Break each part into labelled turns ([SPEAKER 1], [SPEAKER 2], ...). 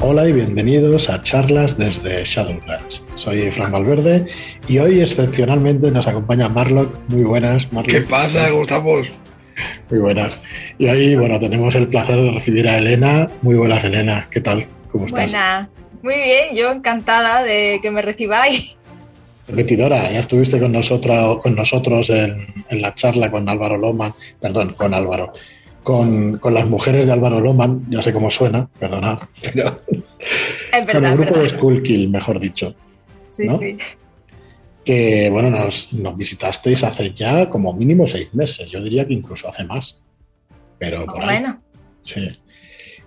[SPEAKER 1] Hola y bienvenidos a charlas desde Shadowlands. Soy Fran Valverde y hoy excepcionalmente nos acompaña Marlock. Muy buenas, Marlock.
[SPEAKER 2] ¿Qué pasa? ¿Cómo estamos?
[SPEAKER 1] Muy buenas. Y hoy, bueno, tenemos el placer de recibir a Elena. Muy buenas, Elena. ¿Qué tal? ¿Cómo estás?
[SPEAKER 3] Buena. Muy bien, yo encantada de que me recibáis.
[SPEAKER 1] Repetidora, ya estuviste con nosotros, con nosotros en, en la charla con Álvaro Loman, perdón, con Álvaro, con, con, las mujeres de Álvaro Loman, ya sé cómo suena, perdonad, pero
[SPEAKER 3] Es verdad,
[SPEAKER 1] con el grupo
[SPEAKER 3] verdad.
[SPEAKER 1] de Skullkill, mejor dicho.
[SPEAKER 3] Sí,
[SPEAKER 1] ¿no?
[SPEAKER 3] sí.
[SPEAKER 1] Que bueno, nos, nos visitasteis hace ya como mínimo seis meses, yo diría que incluso hace más. Pero por ahí.
[SPEAKER 3] Bueno,
[SPEAKER 1] Sí.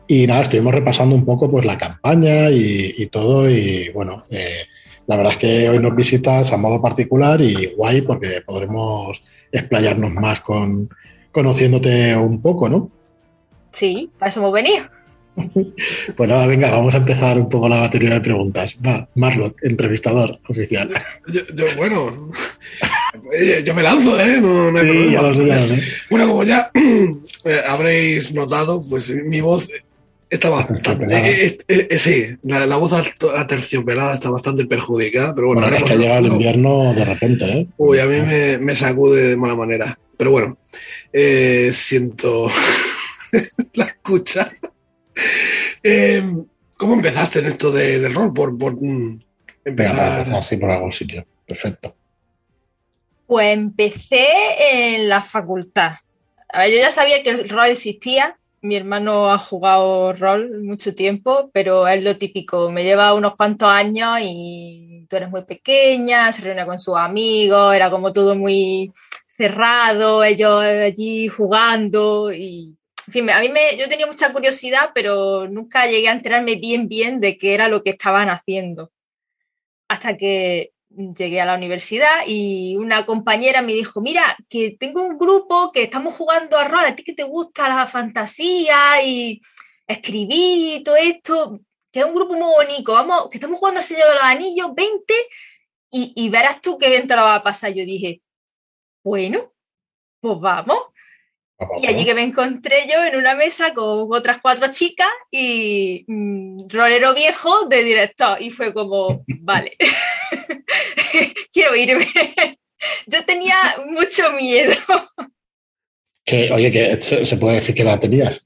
[SPEAKER 1] Y nada, estuvimos repasando un poco pues la campaña y, y todo. Y bueno, eh, la verdad es que hoy nos visitas a modo particular y guay porque podremos explayarnos más con conociéndote un poco, ¿no?
[SPEAKER 3] sí, para eso hemos venido.
[SPEAKER 1] Pues nada, venga, vamos a empezar un poco la batería de preguntas. Va, Marlock, entrevistador oficial.
[SPEAKER 2] Yo, yo, bueno, yo me lanzo, ¿eh? No, no hay
[SPEAKER 1] Sí,
[SPEAKER 2] problema.
[SPEAKER 1] ya lo sé, ya lo sé.
[SPEAKER 2] Bueno, como ya eh, habréis notado, pues mi voz está bastante. Eh, eh, eh, sí, la, la voz aterciopelada está bastante perjudicada, pero bueno.
[SPEAKER 1] Bueno, es que ha llegado el invierno de repente, ¿eh?
[SPEAKER 2] Uy, a mí me, me sacude de mala manera. Pero bueno, eh, siento la escucha. Eh, ¿Cómo empezaste en esto de- del rol? Por, por mm,
[SPEAKER 1] Venga,
[SPEAKER 2] empezar.
[SPEAKER 1] empezar, sí, por algún sitio. Perfecto.
[SPEAKER 3] Pues empecé en la facultad. A ver, yo ya sabía que el rol existía. Mi hermano ha jugado rol mucho tiempo, pero es lo típico. Me lleva unos cuantos años y tú eres muy pequeña, se reúne con sus amigos, era como todo muy cerrado, ellos allí jugando y en fin, a mí me, yo tenía mucha curiosidad, pero nunca llegué a enterarme bien bien de qué era lo que estaban haciendo. Hasta que llegué a la universidad y una compañera me dijo, mira, que tengo un grupo que estamos jugando a rol, a ti que te gusta la fantasía y escribir y todo esto, que es un grupo muy bonito, vamos, que estamos jugando al Señor de los Anillos, 20 y, verás tú qué bien te lo va a pasar. Yo dije, bueno, pues vamos. Y allí que me encontré yo en una mesa con otras cuatro chicas y mm, rolero viejo de director. Y fue como, vale, quiero irme. yo tenía mucho miedo.
[SPEAKER 1] Que, oye, que se puede decir que la tenías.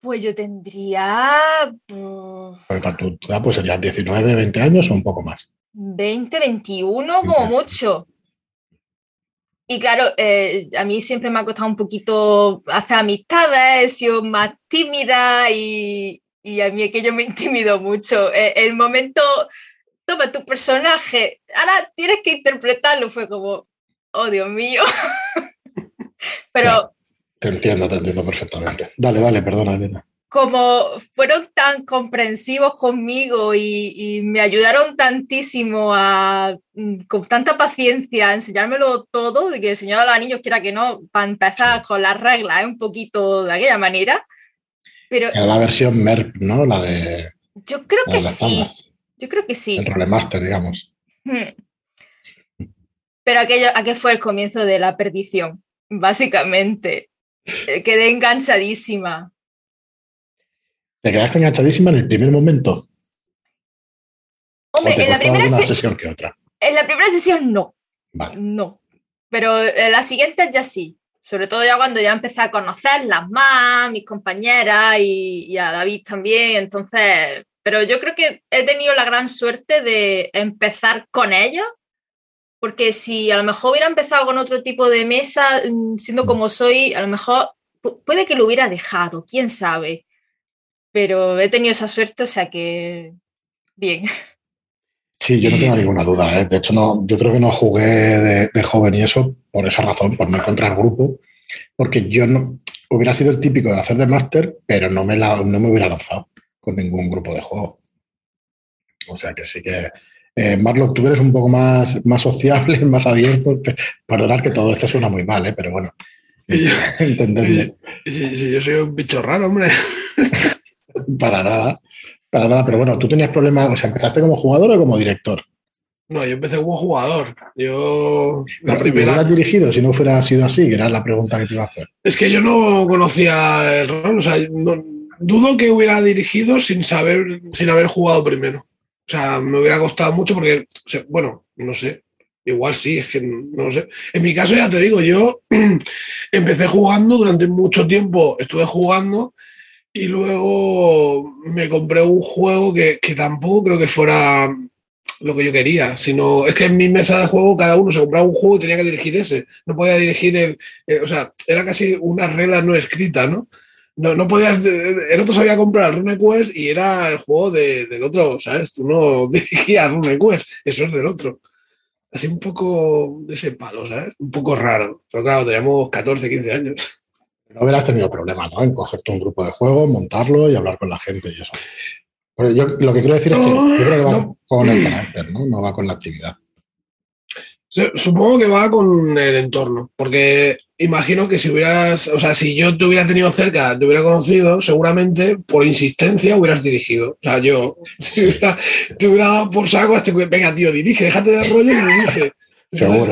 [SPEAKER 3] Pues yo tendría
[SPEAKER 1] Porque para tu edad pues serían 19, 20 años o un poco más.
[SPEAKER 3] 20, 21 como mucho. Y claro, eh, a mí siempre me ha costado un poquito hacer amistades, he sido más tímida y, y a mí aquello me intimidó mucho. Eh, el momento, toma tu personaje, ahora tienes que interpretarlo, fue como, oh Dios mío. Pero
[SPEAKER 1] Te entiendo, te entiendo perfectamente. Dale, dale, perdona, Elena.
[SPEAKER 3] Como fueron tan comprensivos conmigo y, y me ayudaron tantísimo a, mm, con tanta paciencia, a enseñármelo todo, y que el Señor de los Anillos quiera que no, para empezar con las reglas, ¿eh? un poquito de aquella manera. Pero
[SPEAKER 1] Era la versión MERP, ¿no? La de,
[SPEAKER 3] yo creo que sí,
[SPEAKER 1] tablas.
[SPEAKER 3] yo creo que sí.
[SPEAKER 1] El rolemaster, digamos.
[SPEAKER 3] Hmm. Pero aquello, aquel fue el comienzo de la perdición, básicamente. Eh, Quedé enganchadísima.
[SPEAKER 1] ¿Te quedaste enganchadísima en el primer momento?
[SPEAKER 3] Hombre,
[SPEAKER 1] ¿O te
[SPEAKER 3] en la primera se-
[SPEAKER 1] sesión que otra?
[SPEAKER 3] En la primera sesión no,
[SPEAKER 1] Vale.
[SPEAKER 3] no. Pero en las siguientes ya sí. Sobre todo ya cuando ya empecé a conocerlas más, mis compañeras y, y a David también. Entonces, pero yo creo que he tenido la gran suerte de empezar con ellos. Porque si a lo mejor hubiera empezado con otro tipo de mesa, mm, siendo como soy, a lo mejor pu- puede que lo hubiera dejado, quién sabe. Pero he tenido esa suerte, o sea que bien.
[SPEAKER 1] Sí, yo no tengo ninguna duda. ¿eh? De hecho, no, yo creo que no jugué de, de joven y eso por esa razón, por no encontrar grupo. Porque yo no hubiera sido el típico de hacer de máster, pero no me, la, no me hubiera lanzado con ningún grupo de juego. O sea que sí que. Eh, Marlock, tú eres un poco más, más sociable, más abierto. Perdonar que todo esto suena muy mal, ¿eh? pero bueno.
[SPEAKER 2] Sí, sí, yo soy un bicho raro, hombre.
[SPEAKER 1] Para nada, para nada. Pero bueno, tú tenías problemas, o sea, ¿empezaste como jugador o como director?
[SPEAKER 2] No, yo empecé como jugador. Yo, la
[SPEAKER 1] Pero, ¿y
[SPEAKER 2] primera.
[SPEAKER 1] hubieras dirigido si no fuera sido así? Que era la pregunta que te iba a hacer.
[SPEAKER 2] Es que yo no conocía el rol, o sea, no, dudo que hubiera dirigido sin saber, sin haber jugado primero. O sea, me hubiera costado mucho porque, bueno, no sé, igual sí, es que no lo sé. En mi caso, ya te digo, yo empecé jugando durante mucho tiempo, estuve jugando y luego me compré un juego que, que tampoco creo que fuera lo que yo quería, sino es que en mi mesa de juego cada uno se compraba un juego y tenía que dirigir ese. No podía dirigir el, eh, o sea, era casi una regla no escrita, ¿no? No, no podías, el otro sabía comprar RuneQuest y era el juego del otro, ¿sabes? Tú no dirigías RuneQuest, eso es del otro. Así un poco de ese palo, ¿sabes? Un poco raro. Pero claro, teníamos 14, 15 años.
[SPEAKER 1] No hubieras tenido problema, ¿no? En cogerte un grupo de juego, montarlo y hablar con la gente y eso. Pero yo lo que quiero decir es que yo creo que va con el carácter, ¿no? No va con la actividad.
[SPEAKER 2] Supongo que va con el entorno, porque imagino que si hubieras, o sea, si yo te hubiera tenido cerca, te hubiera conocido, seguramente por insistencia hubieras dirigido. O sea, yo te hubiera dado por saco, este, venga, tío, dirige, déjate de rollo y dirige.
[SPEAKER 1] Seguro,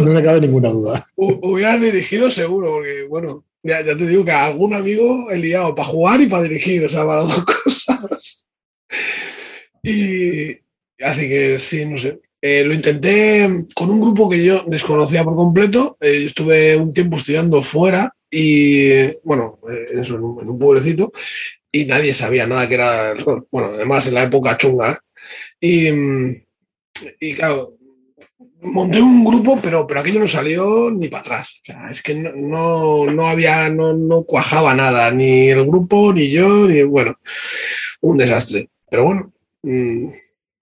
[SPEAKER 1] no, me cabe ninguna duda.
[SPEAKER 2] Hubieras dirigido seguro, porque bueno, ya, ya, te digo que a algún amigo he liado para jugar y para dirigir, o sea, para las dos cosas. Y así que sí, no sé. Eh, lo intenté con un grupo que yo desconocía por completo. Eh, estuve un tiempo estudiando fuera y, bueno, eh, en, un, pueblecito y nadie sabía nada que era el rol. Bueno, además en la época chunga. Y, y claro, monté un grupo, pero, pero aquello no salió ni para atrás. O sea, es que no, no, había, no, no cuajaba nada, ni el grupo, ni yo, ni bueno, un desastre. Pero bueno.
[SPEAKER 1] Mm,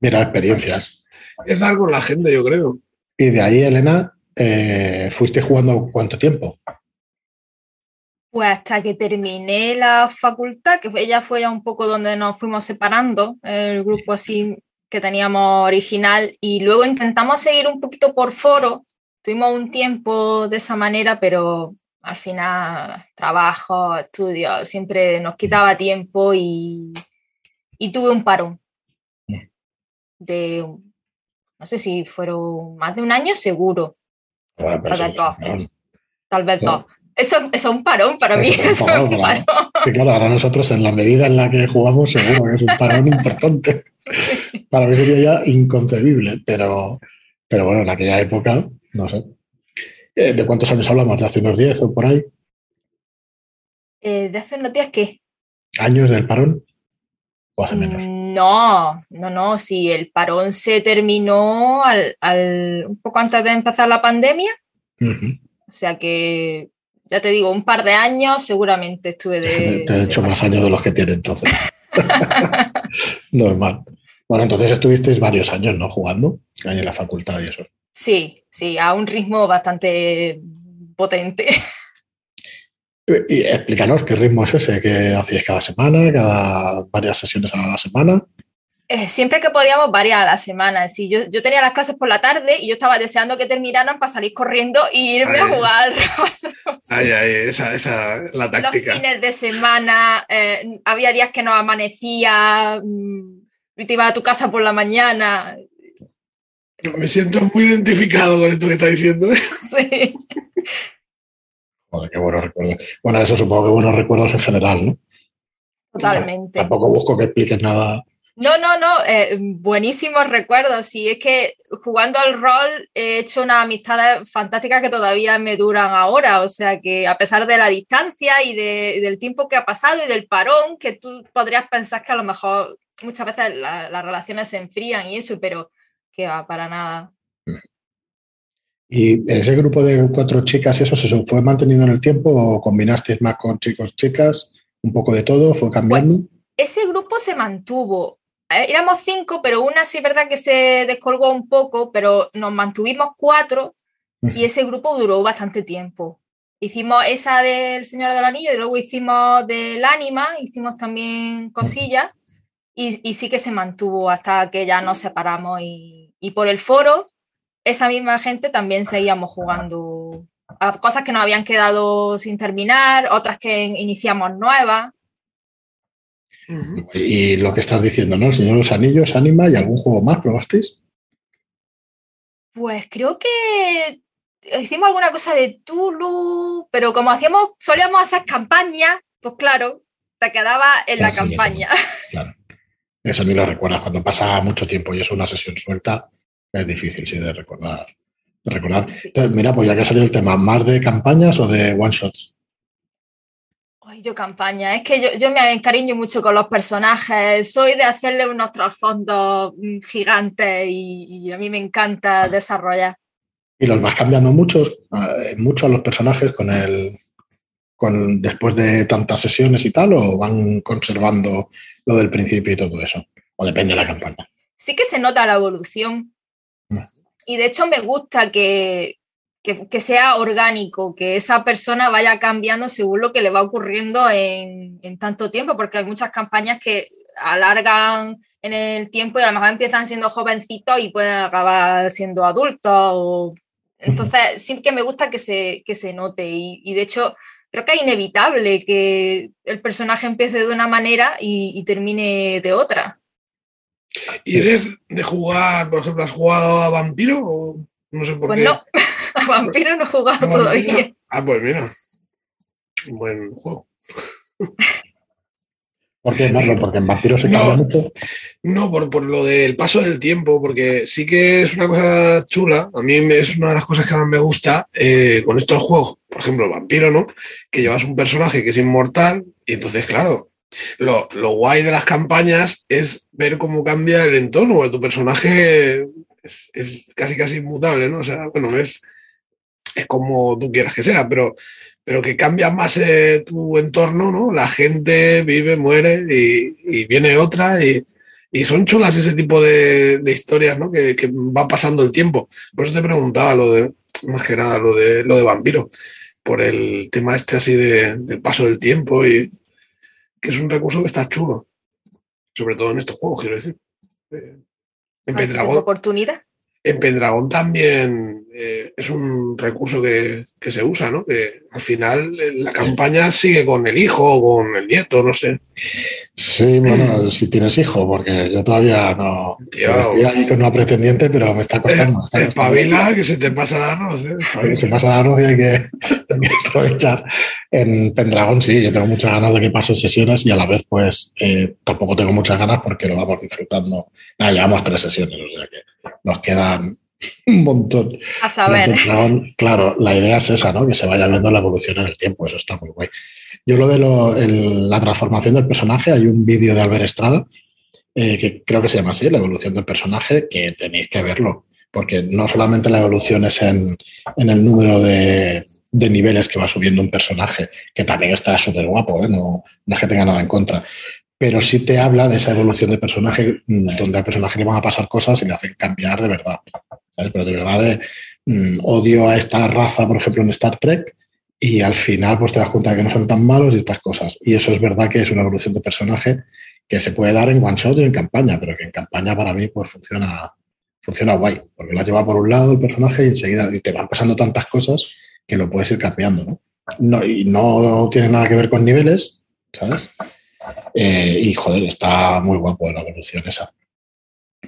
[SPEAKER 1] Mira, experiencias.
[SPEAKER 2] Es dar con la gente, yo creo.
[SPEAKER 1] Y de ahí, Elena, eh, ¿fuiste jugando cuánto tiempo?
[SPEAKER 3] Pues hasta que terminé la facultad, que ella fue ya un poco donde nos fuimos separando, el grupo así que teníamos original, y luego intentamos seguir un poquito por foro. Tuvimos un tiempo de esa manera, pero al final trabajo, estudio, siempre nos quitaba tiempo y, y tuve un parón de, no sé si fueron más de un año seguro. tal vez dos. Tal vez dos. Eso, es un parón para mí. es un
[SPEAKER 1] parón. claro, ahora nosotros en la medida en la que jugamos seguro que es un parón importante. Para mí sería ya inconcebible, pero, pero bueno, en aquella época, no sé. Eh, ¿De cuántos años hablamos? ¿De hace unos 10 o por ahí?
[SPEAKER 3] Eh, ¿De hace unos 10 qué?
[SPEAKER 1] ¿Años del parón? ¿O hace menos?
[SPEAKER 3] Mm, no, no, no. Si el parón se terminó al, un poco antes de empezar la pandemia. O sea que, ya te digo, un par de años seguramente estuve de.
[SPEAKER 1] Te he hecho más años de los que tiene entonces. Normal. Bueno, entonces estuvisteis varios años, ¿no? Jugando ahí en la facultad y eso.
[SPEAKER 3] Sí, sí, a un ritmo bastante potente.
[SPEAKER 1] Y explícanos qué ritmo es ese que hacíais cada semana, cada varias sesiones a la semana.
[SPEAKER 3] Eh, siempre que podíamos, varias a la semana. Sí, yo, yo, tenía las clases por la tarde y yo estaba deseando que terminaran para salir corriendo e irme a jugar.
[SPEAKER 2] Ay, ay, esa, esa la táctica.
[SPEAKER 3] Los fines de semana, eh, había días que no amanecía, mm, y te iba a tu casa por la mañana.
[SPEAKER 2] Me siento muy identificado con esto que estás diciendo. Sí.
[SPEAKER 1] Joder, qué buenos recuerdos. Bueno, eso supongo que buenos recuerdos en general, ¿no?
[SPEAKER 3] Totalmente.
[SPEAKER 1] Tampoco busco que expliques nada.
[SPEAKER 3] No, no, no, eh, buenísimos recuerdos. Sí, es que jugando al rol he hecho una amistad fantástica que todavía me duran ahora. O sea que a pesar de la distancia y del tiempo que ha pasado y del parón, que tú podrías pensar que a lo mejor muchas veces las relaciones se enfrían y eso, pero que va para nada.
[SPEAKER 1] ¿Y ese grupo de cuatro chicas, eso se fue manteniendo en el tiempo o combinasteis más con chicos, chicas? ¿Un poco de todo? ¿Fue cambiando?
[SPEAKER 3] ese grupo se mantuvo. Éramos cinco, pero una sí es verdad que se descolgó un poco, pero nos mantuvimos cuatro y ese grupo duró bastante tiempo. Hicimos esa del Señor del Anillo y luego hicimos del Ánima, hicimos también cosillas y, y, sí que se mantuvo hasta que ya nos separamos y, y por el foro esa misma gente también seguíamos jugando a cosas que nos habían quedado sin terminar, otras que iniciamos nuevas.
[SPEAKER 1] Y lo que estás diciendo, ¿no? El Señor de los Anillos, Anima y algún juego más, ¿probasteis?
[SPEAKER 3] Pues creo que hicimos alguna cosa de Tulu, pero como hacíamos, solíamos hacer campañas, pues claro, te quedaba en la campaña.
[SPEAKER 1] claro. Eso ni lo recuerdas. Cuando pasa mucho tiempo y es una sesión suelta, es difícil, sí, de recordar. De recordar. Entonces, mira, pues ya que ha salido el tema, ¿más de campañas o de one shots?
[SPEAKER 3] Ay, yo campaña, es que yo, yo, me encariño mucho con los personajes, soy de hacerle unos trasfondos mm, gigantes y, a mí me encanta desarrollar.
[SPEAKER 1] ¿Y los vas cambiando muchos, mucho a los personajes con el, con, después de tantas sesiones y tal, o van conservando lo del principio y todo eso? ¿O depende de la campaña?
[SPEAKER 3] Sí que se nota la evolución. Mm. Y de hecho me gusta que, que, sea orgánico, que esa persona vaya cambiando según lo que le va ocurriendo en, en, tanto tiempo, porque hay muchas campañas que alargan en el tiempo y a lo mejor empiezan siendo jovencitos y pueden acabar siendo adultos. Entonces, sí que me gusta que se, que se note y, y de hecho creo que es inevitable que el personaje empiece de una manera y, termine de otra.
[SPEAKER 2] ¿Y eres de jugar, por ejemplo, has jugado a Vampiro? O no sé por
[SPEAKER 3] pues no, a Vampiro no he jugado todavía.
[SPEAKER 2] Ah, pues mira, un buen juego.
[SPEAKER 1] ¿Por qué, ¿Porque en Vampiro se cambia mucho?
[SPEAKER 2] No, por, por, lo del paso del tiempo, porque sí que es una cosa chula. A mí es una de las cosas que más me gusta eh, con estos juegos. Por ejemplo, Vampiro, ¿no? Que llevas un personaje que es inmortal y entonces, claro, lo, lo guay de las campañas es ver cómo cambia el entorno, porque tu personaje es, es casi casi inmutable, ¿no? O sea, bueno, es, es como tú quieras que sea, pero pero que cambia más eh, tu entorno, ¿no? La gente vive, muere y, viene otra y, son chulas ese tipo de, historias, ¿no? Que, va pasando el tiempo. Por eso te preguntaba lo de, más que nada, lo de, lo de vampiro, por el tema este así de, del paso del tiempo y que es un recurso que está chulo, sobre todo en estos juegos, quiero decir.
[SPEAKER 3] Eh, en oportunidad?
[SPEAKER 2] En Pendragón también eh, es un recurso que, se usa, ¿no? Que al final eh, la campaña sigue con el hijo o con el nieto, no sé.
[SPEAKER 1] Sí, bueno, si tienes hijo, porque yo todavía no estoy ahí con una pretendiente, pero me está costando.
[SPEAKER 2] Espabila que se te pasa el arroz, ¿eh?
[SPEAKER 1] Se pasa el arroz y hay que, aprovechar. En Pendragón sí, yo tengo muchas ganas de que pasen sesiones y a la vez, pues, eh, tampoco tengo muchas ganas porque lo vamos disfrutando. Nada, llevamos tres sesiones, o sea que nos quedan un montón.
[SPEAKER 3] A saber.
[SPEAKER 1] claro, la idea es esa, ¿no? Que se vaya viendo la evolución en el tiempo, eso está muy guay. Yo lo de la transformación del personaje, hay un vídeo de Albert Estrada, eh, que creo que se llama así, la evolución del personaje, que tenéis que verlo, porque no solamente la evolución es en, el número de, niveles que va subiendo un personaje, que también está súper guapo, ¿eh? no, no es que tenga nada en contra, pero sí te habla de esa evolución de personaje mm, donde al personaje le van a pasar cosas y le hacen cambiar de verdad. Pero de verdad de, mm, odio a esta raza, por ejemplo, en Star Trek, y al final pues te das cuenta de que no son tan malos y estas cosas. Y eso es verdad que es una evolución de personaje que se puede dar en one shot y en campaña, pero que en campaña para mí pues funciona, funciona guay, porque la lleva por un lado el personaje y enseguida te van pasando tantas cosas que lo puedes ir cambiando, ¿no? no y no tiene nada que ver con niveles, ¿sabes? Eh, y joder, está muy guapo la evolución esa.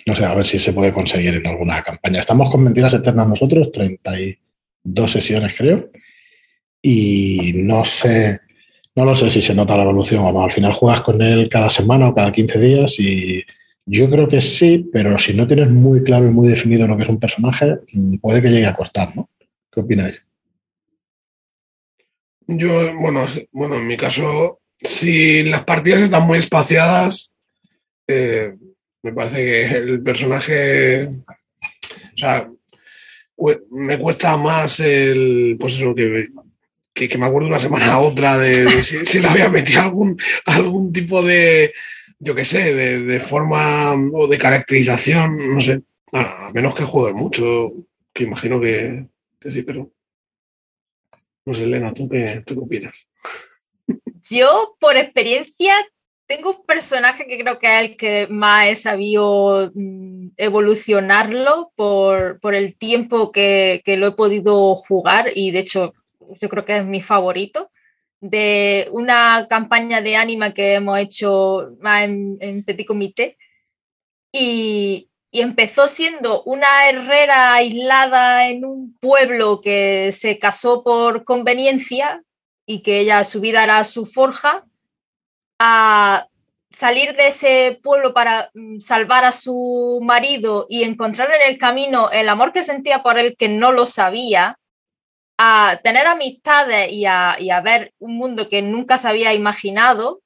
[SPEAKER 1] No sé, a ver si se puede conseguir en alguna campaña. Estamos con Mentiras Eternas nosotros, 32 sesiones creo, y no sé, no lo sé si se nota la evolución o no. Al final juegas con él cada semana o cada 15 días y yo creo que sí, pero si no tienes muy claro y muy definido lo que es un personaje, mm, puede que llegue a costar, ¿no? ¿Qué opináis?
[SPEAKER 2] Yo, bueno, bueno, en mi caso, si las partidas están muy espaciadas, eh, me parece que el personaje, o sea, me cuesta más el, pues eso, que, que, me acuerdo una semana a otra de, si, le había metido algún, algún tipo de, yo qué sé, de, forma o de caracterización, no sé, a menos que juegue mucho, que imagino que, sí, pero no sé, Elena, ¿tú qué, ¿tú qué opinas?
[SPEAKER 3] Yo, por experiencia, tengo un personaje que creo que es el que más he sabido mm, evolucionarlo por, el tiempo que, lo he podido jugar y de hecho yo creo que es mi favorito. De una campaña de anima que hemos hecho más en, en Petit Comité. Y, y empezó siendo una herrera aislada en un pueblo que se casó por conveniencia y que ella su vida era su forja a salir de ese pueblo para mm, salvar a su marido y encontrar en el camino el amor que sentía por él que no lo sabía, a tener amistades y a, ver un mundo que nunca se había imaginado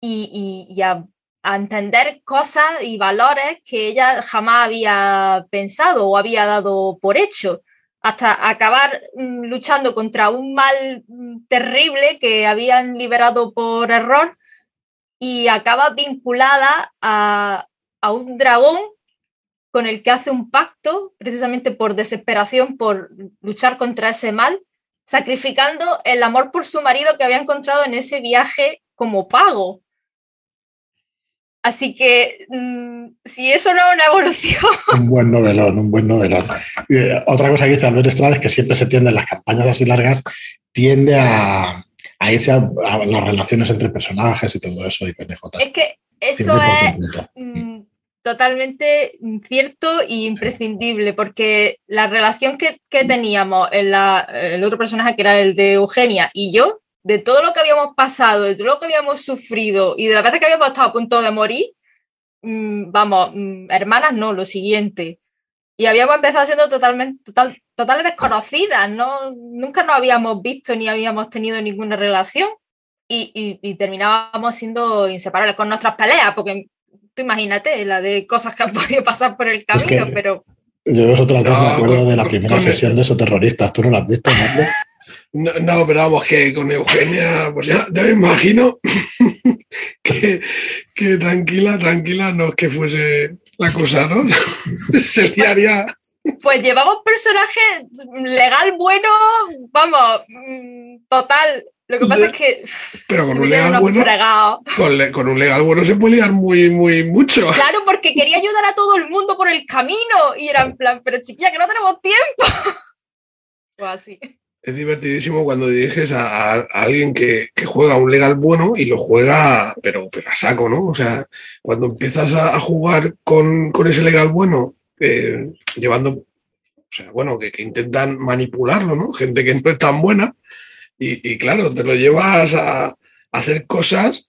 [SPEAKER 3] y, a, entender cosas y valores que ella jamás había pensado o había dado por hecho, hasta acabar mm, luchando contra un mal mm, terrible que habían liberado por error y acaba vinculada a, un dragón con el que hace un pacto, precisamente por desesperación, por luchar contra ese mal, sacrificando el amor por su marido que había encontrado en ese viaje como pago. Así que, mm, si eso no es una evolución.
[SPEAKER 1] Un buen novelón, un buen novelón. Eh, otra cosa que dice Albert Estrada es que siempre se tiende en las campañas así largas, tiende a, a irse a, las relaciones entre personajes y todo eso y PNJ.
[SPEAKER 3] Es que eso es mm, totalmente cierto e imprescindible, porque la relación que, teníamos en el otro personaje, que era el de Eugenia, y yo, de todo lo que habíamos pasado, de todo lo que habíamos sufrido y de la vez que habíamos estado a punto de morir, mm, vamos, mm, hermanas no, lo siguiente. Y habíamos empezado siendo totalmente, total, totales desconocidas, ¿no? Nunca nos habíamos visto ni habíamos tenido ninguna relación y, terminábamos siendo inseparables con nuestras peleas, porque tú imagínate la de cosas que han podido pasar por el camino, pero...
[SPEAKER 1] Yo vosotras dos me acuerdo de la primera sesión de esos terroristas, ¿tú no la has visto,
[SPEAKER 2] No, no, pero vamos, que con Eugenia, pues ya, me imagino que, que, tranquila, tranquila, no es que fuese la cosa, ¿no? Se liaría
[SPEAKER 3] pues llevamos personajes legal bueno, vamos, mm, total. Lo que pasa es que.
[SPEAKER 2] Pero con un legal bueno. Con, un legal bueno se puede liar muy, muy mucho.
[SPEAKER 3] Claro, porque quería ayudar a todo el mundo por el camino. Y era en plan, pero chiquilla, que no tenemos tiempo. o así.
[SPEAKER 2] Es divertidísimo cuando diriges a, alguien que, juega un legal bueno y lo juega, pero, pero a saco, ¿no? O sea, cuando empiezas a, jugar con, con, ese legal bueno eh, llevando, o sea, bueno, que, intentan manipularlo, ¿no? Gente que no es tan buena. Y, claro, te lo llevas a, hacer cosas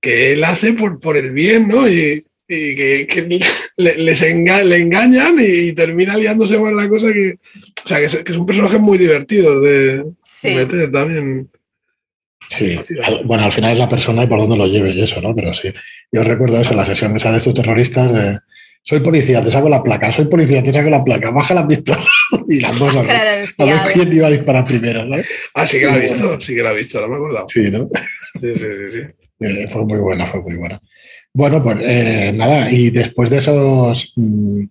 [SPEAKER 2] que él hace por, por el bien, ¿no? Y, que, le, les le engañan y, termina liándose con la cosa que. O sea, que es, un personaje muy divertido de, meter también.
[SPEAKER 1] Sí, bueno, al final es la persona y por dónde lo lleve y eso, ¿no? Pero sí, yo recuerdo eso, la sesión esa de estos terroristas de soy policía, te saco la placa, soy policía, te saco la placa, baja la pistola y las dos a ver, a ver quién iba a disparar primero, ¿sabes?
[SPEAKER 2] Ah, sí que la he visto, sí que la he visto, no me he acordado.
[SPEAKER 1] Sí, ¿no?
[SPEAKER 2] Sí, sí, sí, sí.
[SPEAKER 1] Eh, fue muy buena, fue muy buena. Bueno, pues eh, nada, y después de esos mm,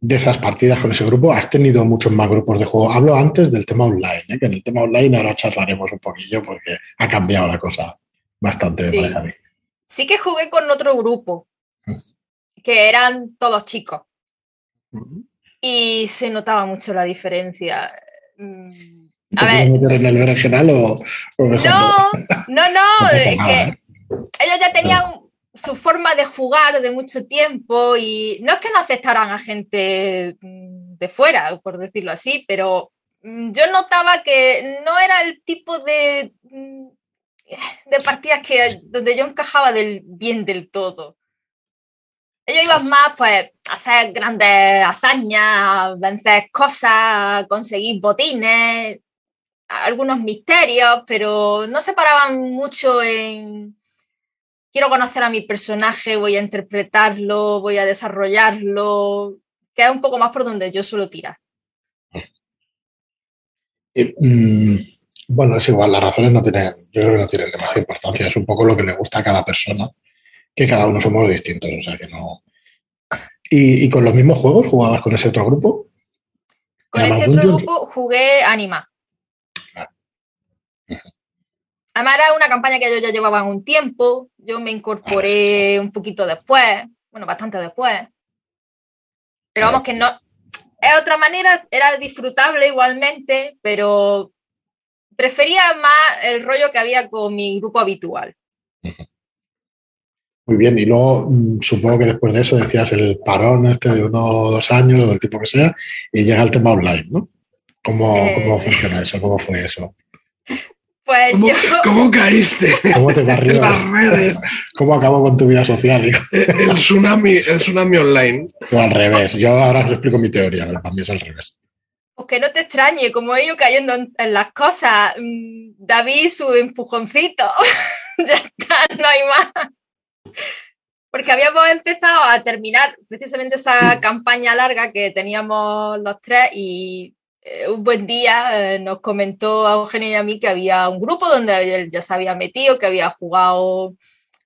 [SPEAKER 1] de esas partidas con ese grupo, has tenido muchos más grupos de juego. Hablo antes del tema online, ¿eh? que en el tema online ahora charlaremos un poquillo porque ha cambiado la cosa bastante, me parece a mí.
[SPEAKER 3] Sí que jugué con otro grupo, que eran todos chicos. Y se notaba mucho la diferencia.
[SPEAKER 1] Mm, a ver. en el original o,
[SPEAKER 3] No, no, no. es que. Ellos ya tenían su forma de jugar de mucho tiempo y no es que no aceptaran a gente mm, de fuera, por decirlo así, pero mm, yo notaba que no era el tipo de, de partidas que, donde yo encajaba del bien del todo. Ellos iban más pues a hacer grandes hazañas, vencer cosas, conseguir botines, algunos misterios, pero no se paraban mucho en quiero conocer a mi personaje, voy a interpretarlo, voy a desarrollarlo, que es un poco más por donde yo suelo tirar.
[SPEAKER 1] Mm, bueno, es igual, las razones no tienen, yo creo que no tienen demasiada importancia, es un poco lo que le gusta a cada persona que cada uno somos distintos, o sea que no. ¿Y, con los mismos juegos jugabas con ese otro grupo?
[SPEAKER 3] Con ese otro grupo jugué Anima. Ah. Además era una campaña que ellos ya llevaban un tiempo, yo me incorporé un poquito después, bueno, bastante después. Pero vamos que no, es otra manera, era disfrutable igualmente, pero prefería más el rollo que había con mi grupo habitual.
[SPEAKER 1] Muy bien, y luego mm, supongo que después de eso decías el parón este de uno o dos años o del tipo que sea, y llega el tema online, ¿no? ¿Cómo, eh. funciona eso? ¿Cómo fue eso?
[SPEAKER 3] Pues
[SPEAKER 2] ¿Cómo,
[SPEAKER 3] yo,
[SPEAKER 2] cómo caíste
[SPEAKER 1] ¿Cómo te
[SPEAKER 2] en las redes?
[SPEAKER 1] ¿Cómo acabó con tu vida social? hijo?
[SPEAKER 2] El tsunami, el tsunami online.
[SPEAKER 1] O al revés. Yo ahora os explico mi teoría, pero para mí es al revés.
[SPEAKER 3] pues que no te extrañe, como he ido cayendo en, en las cosas, mm, David su empujoncito, ya está, no hay más. Porque habíamos empezado a terminar precisamente esa campaña larga que teníamos los tres y eh, un buen día eh, nos comentó a Eugenio y a mí que había un grupo donde él ya se había metido, que había jugado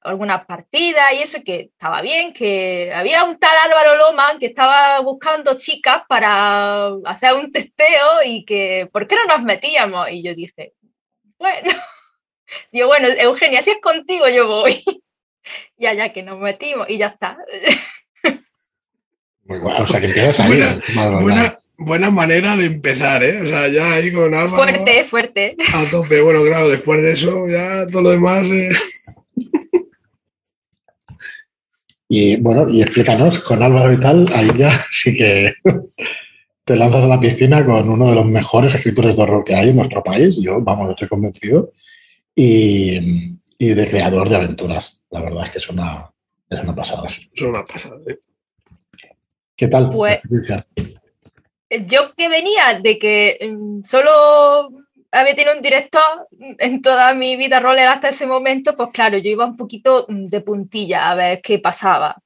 [SPEAKER 3] algunas partidas y eso, que estaba bien, que había un tal Álvaro Loma que estaba buscando chicas para hacer un testeo y que, ¿por qué no nos metíamos? Y yo dije, bueno, digo, bueno, Eugenia, si es contigo yo voy. ya, ya que nos metimos y ya está.
[SPEAKER 1] Muy bueno. O sea, que.
[SPEAKER 2] Buena-
[SPEAKER 1] online.
[SPEAKER 2] Buena, buena manera de empezar, ¿eh? O sea, ya ahí con Álvaro
[SPEAKER 3] Fuerte, fuerte.
[SPEAKER 2] a tope. Bueno, claro, después de eso, ya todo lo demás. eh,
[SPEAKER 1] Y bueno, y explícanos, con Álvaro y tal, ahí ya sí que te lanzas a la piscina con uno de los mejores escritores de horror que hay en nuestro país. Yo, vamos, estoy convencido. Y, y de creador de aventuras. La verdad es que es una, es una pasada.
[SPEAKER 2] Son una pasada. ¿eh?
[SPEAKER 1] ¿Qué tal?
[SPEAKER 3] Pues-? Yo que venía de que mm, solo había tenido un director en toda mi vida roller hasta ese momento, pues claro, yo iba un poquito mm, de puntilla a ver qué pasaba.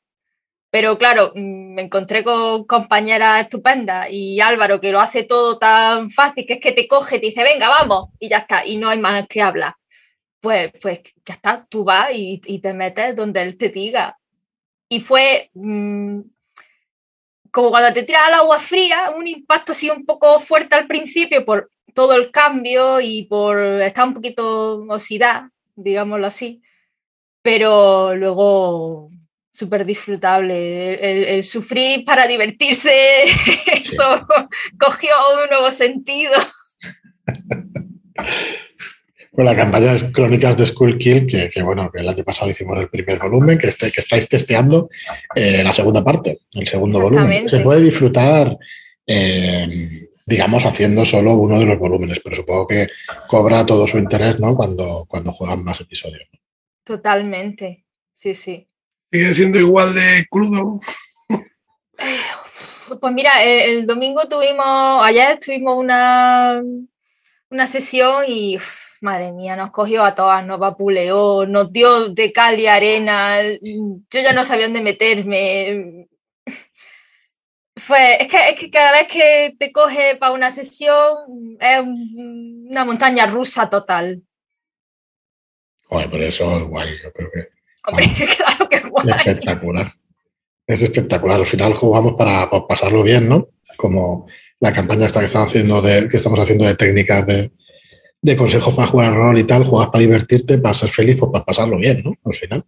[SPEAKER 3] Pero claro, mm, me encontré con compañeras estupendas y Álvaro que lo hace todo tan fácil que es que te coge, te dice, venga, vamos, y ya está, y no hay más que hablar. Pues, pues ya está, tú vas y, te metes donde él te diga. Y fue como cuando te tiras al agua fría, un impacto así un poco fuerte al principio por todo el cambio y por estar un poquito oxidad, digámoslo así, pero luego súper disfrutable. El, el- el sufrir para divertirse, eso cogió un nuevo sentido.
[SPEAKER 1] Con la campaña de Crónicas de Skull Kill, que, que, bueno, que el año pasado hicimos el primer volumen, que, este, que estáis testeando eh, la segunda parte, el segundo volumen. Se puede disfrutar, eh, digamos, haciendo solo uno de los volúmenes, pero supongo que cobra todo su interés ¿no? cuando, cuando juegan más episodios.
[SPEAKER 3] Totalmente, sí, sí.
[SPEAKER 2] Sigue siendo igual de crudo.
[SPEAKER 3] Pues mira, el, el domingo tuvimos, ayer tuvimos una, una sesión y uf, madre mía, nos cogió a todas, nos vapuleó, nos dio de cal y arena, yo ya no sabía dónde meterme. Fue, es, que, es que cada vez que te coge para una sesión es un- una montaña rusa total.
[SPEAKER 1] Joder, pero eso es guay, yo creo que
[SPEAKER 3] Hombre, claro que
[SPEAKER 1] es
[SPEAKER 3] guay.
[SPEAKER 1] espectacular. Es espectacular. Al final jugamos para, para pasarlo bien, ¿no? Como la campaña esta que estamos haciendo de, que estamos haciendo de técnicas de, de consejos para jugar al rol y tal, juegas para divertirte, para ser feliz, pues para pasarlo bien, ¿no? Al final.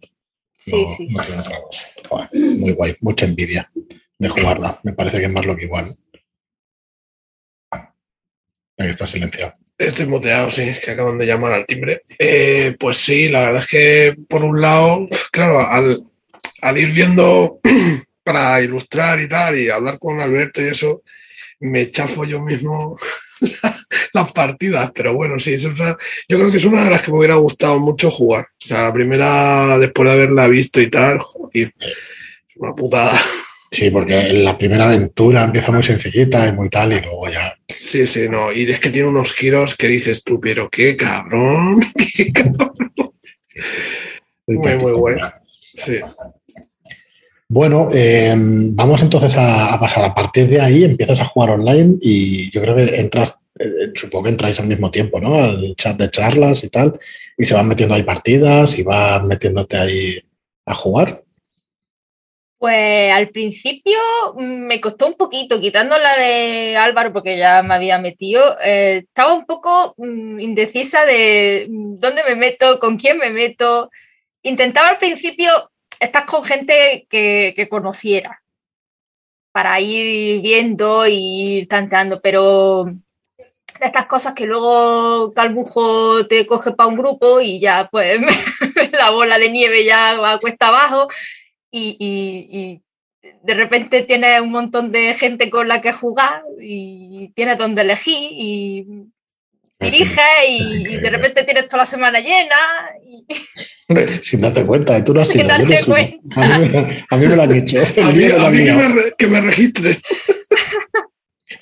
[SPEAKER 3] Sí,
[SPEAKER 1] No-
[SPEAKER 3] sí,
[SPEAKER 1] no
[SPEAKER 3] sí.
[SPEAKER 1] Joder, muy guay, mucha envidia de jugarla. Me parece que es más lo que igual. Ahí está silenciado.
[SPEAKER 2] Estoy moteado, sí, es que acaban de llamar al timbre. Eh, pues sí, la verdad es que por un lado, claro, al, al ir viendo para ilustrar y tal, y hablar con Alberto y eso, me chafo yo mismo las partidas, pero bueno, sí, es una- yo creo que es una de las que me hubiera gustado mucho jugar. O sea, la primera, después de haberla visto y tal, joder, es una putada.
[SPEAKER 1] Sí, porque en la primera aventura empieza muy sencillita y muy tal, y luego ya.
[SPEAKER 2] Sí, sí, no, y es que tiene unos giros que dices tú, pero qué cabrón, qué cabrón. Muy, muy guay. Sí.
[SPEAKER 1] Bueno, eh, vamos entonces a, a pasar. A partir de ahí empiezas a jugar online y yo creo que entras, eh, supongo que entráis al mismo tiempo, ¿no? Al chat de charlas y tal, y se van metiendo ahí partidas y vas metiéndote ahí a jugar.
[SPEAKER 3] Pues al principio me costó un poquito, quitando la de Álvaro, porque ya me había metido, eh, estaba un poco mm, indecisa de mm, dónde me meto, con quién me meto. Intentaba al principio estar con gente que, que conociera, para ir viendo y ir tanteando, pero de estas cosas que luego Calbujo te coge para un grupo y ya pues la bola de nieve ya va cuesta abajo y, y- y de repente tienes un montón de gente con la que jugar y tienes donde elegir y diriges y, de repente tienes toda la semana llena. Y...
[SPEAKER 1] Sin darte cuenta, y tú no has
[SPEAKER 3] sido. Sin darte cuenta.
[SPEAKER 1] A, mí, a, mí, me lo han dicho.
[SPEAKER 2] a mí, a mí que, me, que me registre.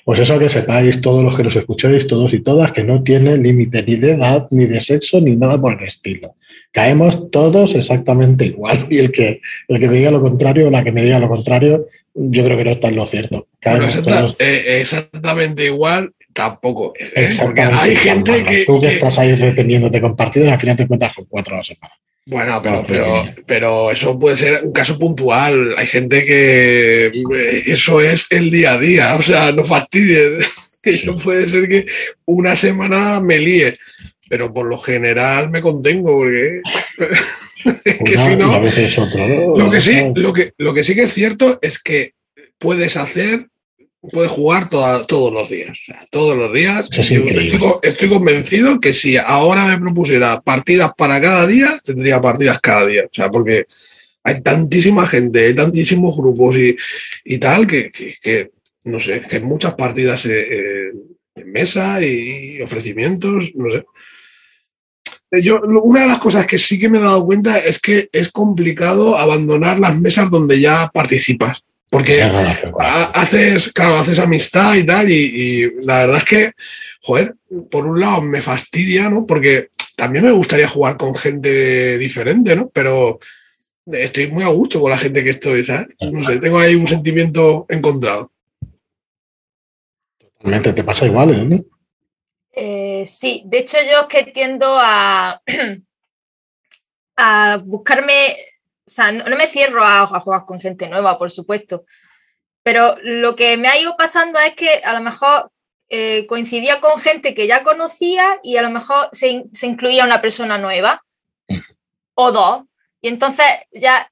[SPEAKER 1] Pues eso que sepáis todos los que nos escucháis, todos y todas, que no tiene límite ni de edad, ni de sexo, ni nada por el estilo. Caemos todos exactamente igual. Y el que, el que me diga lo contrario o la que me diga lo contrario, yo creo que no está en lo cierto.
[SPEAKER 2] Eh, exactamente igual, tampoco. hay gente que.
[SPEAKER 1] Tú que, estás ahí reteniéndote con partidos y al final te encuentras con cuatro a la semana.
[SPEAKER 2] Bueno, pero, pero, pero, eso puede ser un caso puntual. Hay gente que eh, eso es el día a día, o sea, no fastidies. Eso puede ser que una semana me líe, pero por lo general me contengo, porque es que si no, lo que sí, lo que, lo que sí que es cierto es que puedes hacer puede jugar todos los días. todos los días. Estoy, convencido que si ahora me propusiera partidas para cada día, tendría partidas cada día. O sea, porque hay tantísima gente, hay tantísimos grupos y, tal, que, no sé, que muchas partidas eh, eh, en mesa y ofrecimientos, no sé. Yo, una de las cosas que sí que me he dado cuenta es que es complicado abandonar las mesas donde ya participas. Porque haces, claro, haces amistad y tal, y, la verdad es que, joder, por un lado me fastidia, ¿no? Porque también me gustaría jugar con gente diferente, ¿no? Pero estoy muy a gusto con la gente que estoy, ¿sabes? No sé, tengo ahí un sentimiento encontrado.
[SPEAKER 1] Totalmente, te pasa igual, ¿eh?
[SPEAKER 3] eh sí, de hecho yo es que tiendo a, a buscarme o sea, no, me cierro a, jugar con gente nueva, por supuesto, pero lo que me ha ido pasando es que a lo mejor eh, coincidía con gente que ya conocía y a lo mejor se, incluía una persona nueva. O dos. Y entonces ya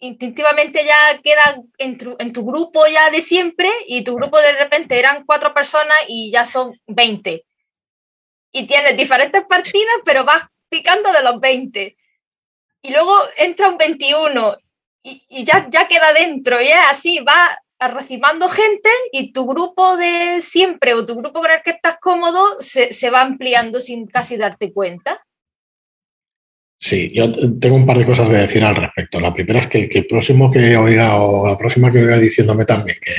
[SPEAKER 3] instintivamente ya queda en tu, en tu, grupo ya de siempre y tu grupo de repente eran cuatro personas y ya son 20. Y tienes diferentes partidas, pero vas picando de los 20 y luego entra un 21 y, ya, ya queda dentro y es así, va arrecimando gente y tu grupo de siempre o tu grupo con el que estás cómodo se, va ampliando sin casi darte cuenta.
[SPEAKER 1] Sí, yo tengo un par de cosas de decir al respecto. La primera es que, el próximo que oiga o la próxima que oiga diciéndome también que,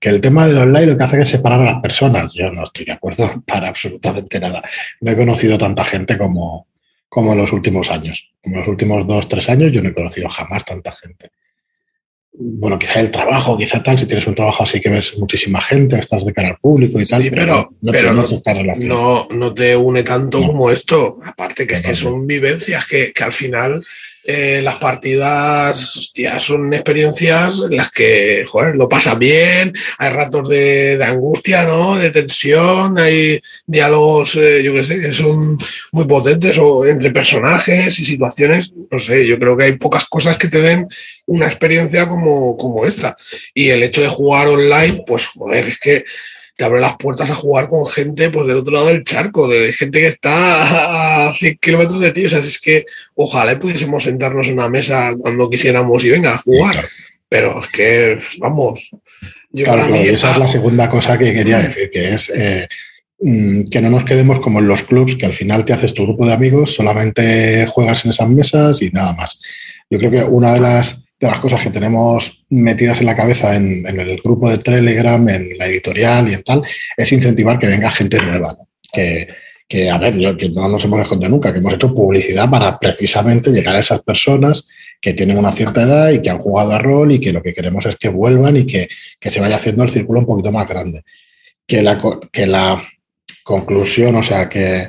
[SPEAKER 1] que, el tema del online lo que hace es separar a las personas. Yo no estoy de acuerdo para absolutamente nada. No he conocido tanta gente como, como en los últimos años. Como en los últimos dos, tres años yo no he conocido jamás tanta gente. Bueno, quizá el trabajo, quizá tal, si tienes un trabajo así que ves muchísima gente, estás de cara al público y tal,
[SPEAKER 2] pero, no, pero no, no, te une tanto como esto. Aparte que, que son vivencias que, que al final eh, las partidas son experiencias en las que, joder, lo pasa bien, hay ratos de, angustia, ¿no? De tensión, hay diálogos, eh, yo qué sé, que son muy potentes o entre personajes y situaciones, no sé, yo creo que hay pocas cosas que te den una experiencia como, como esta. Y el hecho de jugar online, pues, joder, es que te abre las puertas a jugar con gente pues del otro lado del charco, de gente que está a 100 kilómetros de ti. O sea, es que ojalá pudiésemos sentarnos en una mesa cuando quisiéramos y venga a jugar. Pero es que, vamos.
[SPEAKER 1] claro, esa es la segunda cosa que quería decir, que es eh, mm, que no nos quedemos como en los clubs, que al final te haces tu grupo de amigos, solamente juegas en esas mesas y nada más. Yo creo que una de las de las cosas que tenemos metidas en la cabeza en, el grupo de Telegram, en la editorial y en tal, es incentivar que venga gente nueva. Que, que, a ver, yo, que no nos hemos escondido nunca, que hemos hecho publicidad para precisamente llegar a esas personas que tienen una cierta edad y que han jugado a rol y que lo que queremos es que vuelvan y que, que se vaya haciendo el círculo un poquito más grande. Que la, que la conclusión, o sea, que,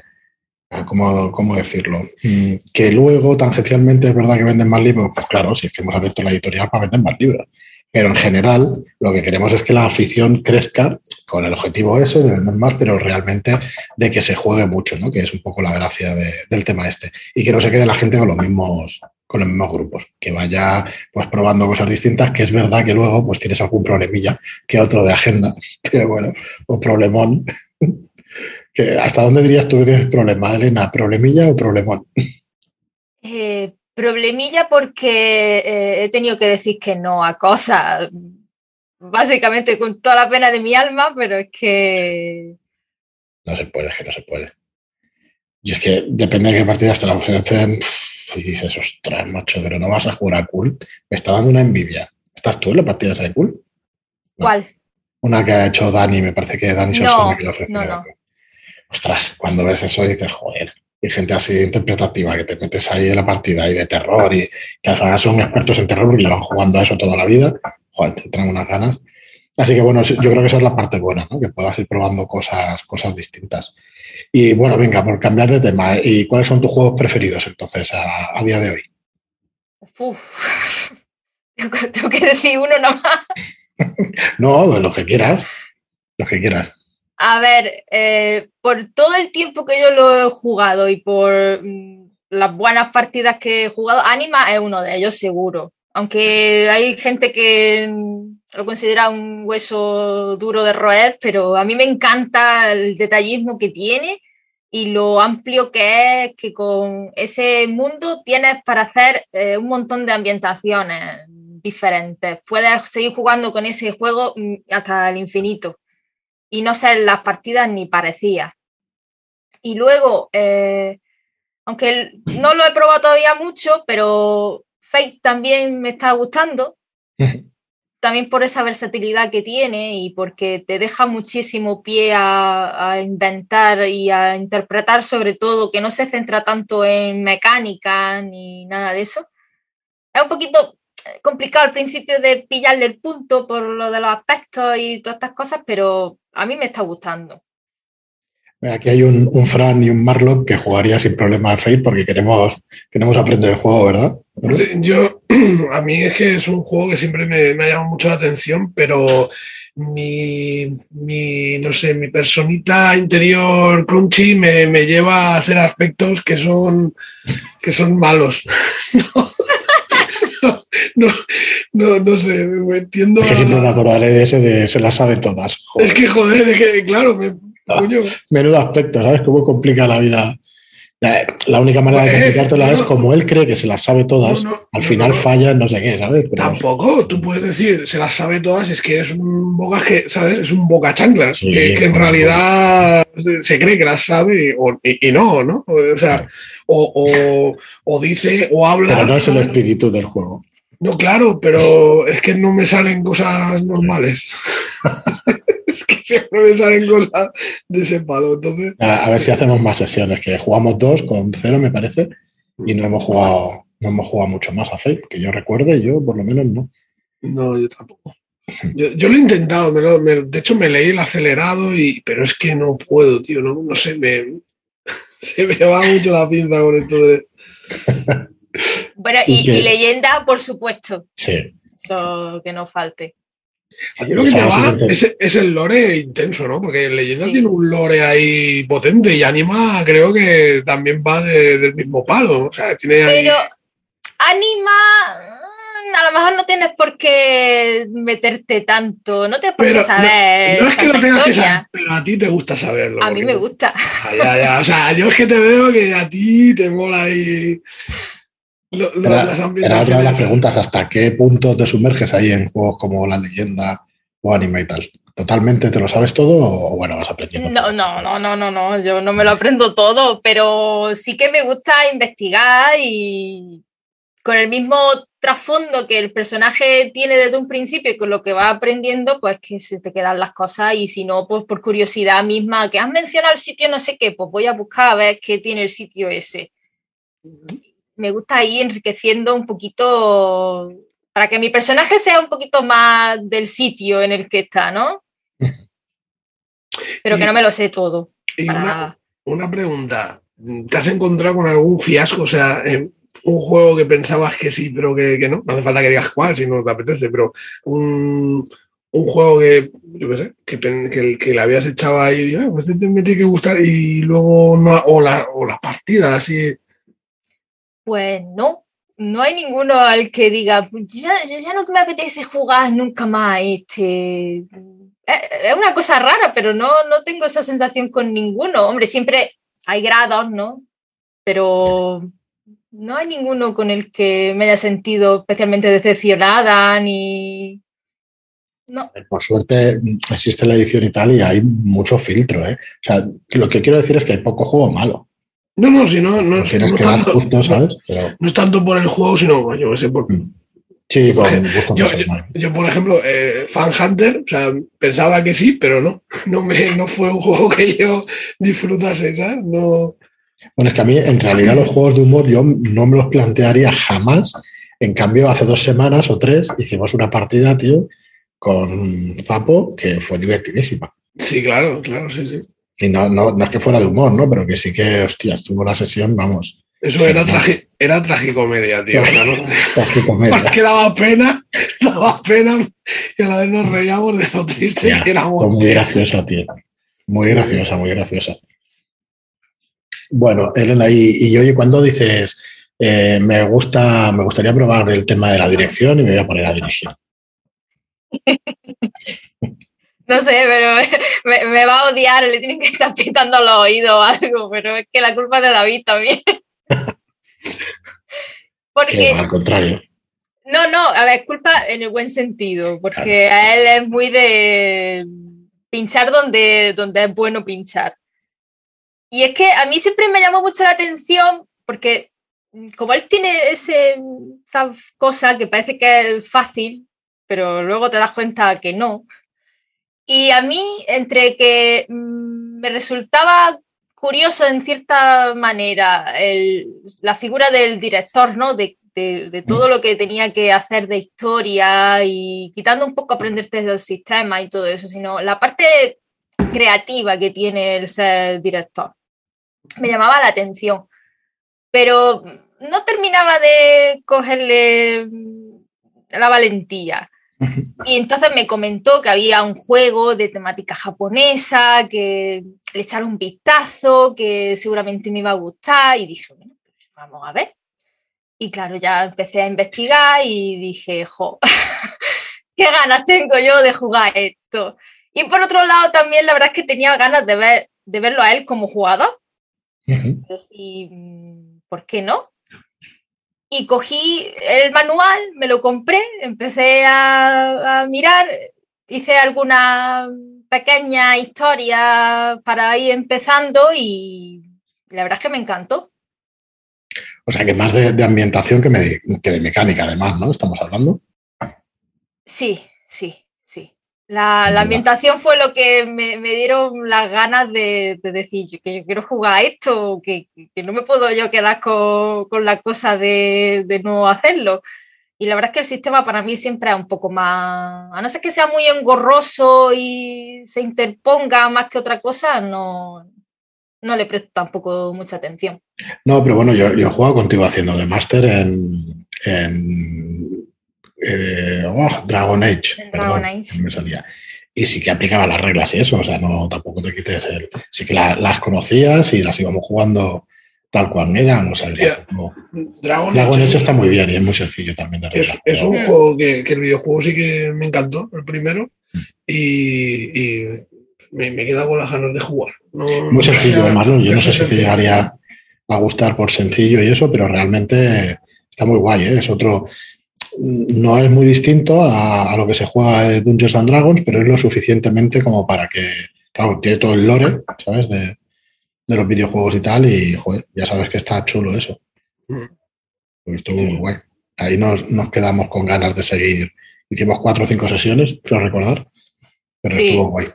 [SPEAKER 1] ¿Cómo, ¿Cómo, decirlo? Mm, que luego, tangencialmente, es verdad que venden más libros. Pues claro, si es que hemos abierto la editorial para vender más libros. Pero en general, lo que queremos es que la afición crezca con el objetivo ese de vender más, pero realmente de que se juegue mucho, ¿no? Que es un poco la gracia del tema este. Y que no se quede la gente con los mismos con los mismos grupos, que vaya pues probando cosas distintas, que es verdad que luego pues tienes algún problemilla que otro de agenda, pero bueno, o problemón ¿Hasta dónde dirías tú que tienes problema, Elena? ¿Problemilla o problemón?
[SPEAKER 3] Eh, problemilla porque eh, he tenido que decir que no a cosas, básicamente con toda la pena de mi alma, pero es que...
[SPEAKER 1] No se puede, es que no se puede. Y es que depende de qué partidas te la ofrecen y dices, ostras, macho, pero no vas a jugar a cool. Me está dando una envidia. ¿Estás tú en la partida de cool?
[SPEAKER 3] ¿Cuál?
[SPEAKER 1] Una que ha hecho Dani, me parece que Dani
[SPEAKER 3] No,
[SPEAKER 1] que ofrece.
[SPEAKER 3] no, no.
[SPEAKER 1] Ostras, cuando ves eso dices, joder, y gente así interpretativa que te metes ahí en la partida y de terror y que al final son expertos en terror porque llevan jugando a eso toda la vida, joder, te traen unas ganas. Así que bueno, yo creo que esa es la parte buena, ¿no? que puedas ir probando cosas, cosas distintas. Y bueno, venga, por cambiar de tema, ¿y cuáles son tus juegos preferidos entonces a, a día de hoy?
[SPEAKER 3] Uf. Tengo que decir uno nomás.
[SPEAKER 1] No, lo que quieras, lo que quieras.
[SPEAKER 3] A ver, eh, por todo el tiempo que yo lo he jugado y por mm, las buenas partidas que he jugado, Anima es uno de ellos seguro. Aunque hay gente que mm, lo considera un hueso duro de roer, pero a mí me encanta el detallismo que tiene y lo amplio que es, que con ese mundo tienes para hacer eh, un montón de ambientaciones diferentes. Puedes seguir jugando con ese juego mm, hasta el infinito y no ser las partidas ni parecía. Y luego, eh, aunque no lo he probado todavía mucho, pero Fate también me está gustando, también por esa versatilidad que tiene y porque te deja muchísimo pie a, a inventar y a interpretar sobre todo, que no se centra tanto en mecánica ni nada de eso. Es un poquito complicado al principio de pillarle el punto por lo de los aspectos y todas estas cosas, pero a mí me está gustando.
[SPEAKER 1] Aquí hay un, un Fran y un Marlock que jugaría sin problema a Fate porque queremos, queremos aprender el juego, ¿verdad?
[SPEAKER 2] Yo, a mí es que es un juego que siempre me, me ha llamado mucho la atención, pero mi, mi, no sé, mi personita interior crunchy me, me lleva a hacer aspectos que son, que son malos. No, no, no, no sé, me entiendo.
[SPEAKER 1] Es que siempre me acordaré de ese de se las sabe todas. Joder,
[SPEAKER 2] Es que, joder, es que, claro, me,
[SPEAKER 1] Ah.
[SPEAKER 2] coño,
[SPEAKER 1] Menudo aspecto, ¿sabes? Cómo complica la vida. La, la única manera de
[SPEAKER 2] Eh,
[SPEAKER 1] complicártela es como él cree que se las sabe todas,
[SPEAKER 2] No, no,
[SPEAKER 1] al final falla en no sé qué, ¿sabes? Pero-
[SPEAKER 2] Tampoco, tú puedes decir, se las sabe todas, es que es un boca que, ¿sabes? Es un boca chancla,
[SPEAKER 1] Sí,
[SPEAKER 2] que, que en realidad se cree que las sabe o- y, y no, ¿no? O sea, o, o- o dice o habla.
[SPEAKER 1] pero no es el espíritu del juego.
[SPEAKER 2] No, claro, pero es que no me salen cosas normales. es que siempre me salen cosas de ese palo. Entonces,
[SPEAKER 1] A, a ver si hacemos más sesiones, que jugamos dos con cero, me parece, y no hemos jugado, no hemos jugado mucho más a Fate, que yo recuerde, yo por lo menos no.
[SPEAKER 2] no, yo tampoco. Yo, yo lo he intentado, me lo- me- de hecho me leí el acelerado, y, pero es que no puedo, tío, no, no sé, me, se me va mucho la pinza con esto de...
[SPEAKER 3] Bueno,
[SPEAKER 1] ¿Y
[SPEAKER 3] y, leyenda, por supuesto,
[SPEAKER 1] Sí.
[SPEAKER 3] eso que no falte.
[SPEAKER 2] A mí lo que
[SPEAKER 1] la
[SPEAKER 2] va es, es el lore intenso, ¿no? Porque Leyenda
[SPEAKER 3] Sí.
[SPEAKER 2] tiene un lore ahí potente y Anima creo que también va de- del mismo palo. O sea, tiene ahí...
[SPEAKER 3] Pero anima, mm, a lo mejor no tienes por qué meterte tanto, no tienes por
[SPEAKER 2] Pero
[SPEAKER 3] qué saber.
[SPEAKER 2] no es que lo tengas que
[SPEAKER 3] historia.
[SPEAKER 2] saber, pero a ti te gusta saberlo.
[SPEAKER 3] A mí me gusta.
[SPEAKER 2] Ah, ya, ya. O sea, yo es que te veo que a ti te mola ahí lo- lo-
[SPEAKER 1] Era,
[SPEAKER 2] las
[SPEAKER 1] era otra de las preguntas, ¿hasta qué punto te sumerges ahí en juegos como La Leyenda o Anima y tal? ¿Totalmente te lo sabes todo o bueno, vas aprendiendo?
[SPEAKER 3] No, no, no, no, no, no, yo no me lo aprendo todo, pero sí que me gusta investigar y con el mismo trasfondo que el personaje tiene desde un principio y con lo que va aprendiendo, pues que se te quedan las cosas y si no, pues por curiosidad misma, que has mencionado el sitio no sé qué, pues voy a buscar a ver qué tiene el sitio ese. Me gusta ir enriqueciendo un poquito para que mi personaje sea un poquito más del sitio en el que está, ¿no? Pero que no me lo sé todo.
[SPEAKER 2] Y
[SPEAKER 3] para-
[SPEAKER 2] una, una pregunta. ¿Te has encontrado con algún fiasco? O sea, en un juego que pensabas que sí, pero que, que no. No hace falta que digas cuál si no te apetece, pero un, un juego que, yo qué sé, que, que, que le habías echado ahí y digo, "Ah, pues este me tiene que gustar y luego no, o, la, o las partidas así.
[SPEAKER 3] Pues no, no hay ninguno al que diga, "Pues ya, ya no me apetece jugar nunca más este. Es es una cosa rara, pero no, no tengo esa sensación con ninguno. Hombre, siempre hay grados, ¿no? Pero no hay ninguno con el que me haya sentido especialmente decepcionada ni. No.
[SPEAKER 1] Por suerte existe la edición y tal y hay mucho filtro, ¿eh? O sea, lo que quiero decir es que hay poco juego malo.
[SPEAKER 2] No, no, si no, no, es, no es tanto,
[SPEAKER 1] justo, ¿sabes? Pero
[SPEAKER 2] no es tanto por el juego, sino, yo sé, por,
[SPEAKER 1] Mm. sí,
[SPEAKER 2] yo-
[SPEAKER 1] personal.
[SPEAKER 2] Yo, por ejemplo, eh, Fan Hunter, o sea, pensaba que sí, pero no. No, me, no fue un juego que yo disfrutase, ¿sabes? No.
[SPEAKER 1] Bueno, es que a mí, en realidad, los juegos de humor yo no me los plantearía jamás. En cambio, hace dos semanas o tres hicimos una partida, tío, con Zapo, que fue divertidísima.
[SPEAKER 2] Sí, claro, claro, sí, sí.
[SPEAKER 1] Y no, no, no es que fuera de humor, ¿no? Pero que sí que, hostia, estuvo la sesión, vamos,
[SPEAKER 2] Eso era, tragi- era tragicomedia, tío.
[SPEAKER 1] tragicomedia.
[SPEAKER 2] Más que daba pena, daba pena y a la vez nos reíamos de lo triste
[SPEAKER 1] Ya,
[SPEAKER 2] que éramos.
[SPEAKER 1] Muy
[SPEAKER 2] tío.
[SPEAKER 1] graciosa, tío. Muy graciosa, muy graciosa. Bueno, Elena, y, y oye, cuando dices, eh, me gusta, me gustaría probar el tema de la dirección y me voy a poner a dirigir?
[SPEAKER 3] No sé, pero me, me va a odiar, le tienen que estar pitando los oídos o algo, pero es que la culpa es de David también.
[SPEAKER 1] Que
[SPEAKER 3] Porque,
[SPEAKER 1] al contrario.
[SPEAKER 3] no, no, a ver, culpa en el buen sentido, porque a él es muy de pinchar donde, donde es bueno pinchar. Y es que a mí siempre me llamó mucho la atención, porque mm, como él tiene ese, esa cosa que parece que es fácil, pero luego te das cuenta que no. Y a mí, entre que mm, me resultaba curioso en cierta manera la figura del director, ¿no? De, de- de todo lo que tenía que hacer de historia y quitando un poco aprenderte del sistema y todo eso, sino la parte creativa que tiene el ser director. Me llamaba la atención. Pero no terminaba de cogerle mm, la valentía. Y entonces me comentó que había un juego de temática japonesa, que le echara un vistazo, que seguramente me iba a gustar. Y dije, bueno, pues vamos a ver. Y claro, ya empecé a investigar y dije, jo, qué ganas tengo yo de jugar esto. Y por otro lado, también la verdad es que tenía ganas de, ver, de verlo a él como jugador. Decir, mm, ¿por qué no? Y cogí el manual, me lo compré, empecé a, a mirar, hice alguna pequeña historia para ir empezando y la verdad es que me encantó.
[SPEAKER 1] O sea, que más de, de ambientación que, me- que de mecánica, además, ¿no? Estamos hablando.
[SPEAKER 3] Sí, sí, sí. La, la ambientación fue lo que me, me dieron las ganas de, de decir que yo quiero jugar a esto, que, que no me puedo yo quedar con, con la cosa de, de no hacerlo. Y la verdad es que el sistema para mí siempre es un poco más, a no ser que sea muy engorroso y se interponga más que otra cosa, no, no le presto tampoco mucha atención.
[SPEAKER 1] No, pero bueno, yo, yo he jugado contigo haciendo de máster en, en eh, oh, Dragon Age. Perdón,
[SPEAKER 3] Age.
[SPEAKER 1] no me salía. Y sí que aplicaba las reglas y eso, o sea, no tampoco te quites el. Sí que la- las conocías y las íbamos jugando tal cual eran. O sea,
[SPEAKER 2] Hostia.
[SPEAKER 1] tampoco-
[SPEAKER 2] Dragon,
[SPEAKER 1] Dragon
[SPEAKER 2] Age
[SPEAKER 1] Age
[SPEAKER 2] es-
[SPEAKER 1] está muy bien y es muy sencillo también de reglas.
[SPEAKER 2] es un juego que, que el videojuego sí que me encantó, el primero,
[SPEAKER 1] Mm.
[SPEAKER 2] y, y me, me queda con las ganas de jugar. No-
[SPEAKER 1] Muy sencillo,
[SPEAKER 2] sea-
[SPEAKER 1] Marlon. Yo no sé si te llegaría a gustar por sencillo y eso, pero realmente está muy guay. ¿eh? Es otro. No es muy distinto a, a lo que se juega de Dungeons and Dragons, pero es lo suficientemente como para que. Claro, tiene todo el lore, ¿sabes? De, de los videojuegos y tal, y joder, ya sabes que está chulo eso.
[SPEAKER 2] Mm.
[SPEAKER 1] Pues estuvo muy guay. Ahí nos, nos quedamos con ganas de seguir. Hicimos cuatro o cinco sesiones, creo recordar, pero
[SPEAKER 3] Sí.
[SPEAKER 1] estuvo guay.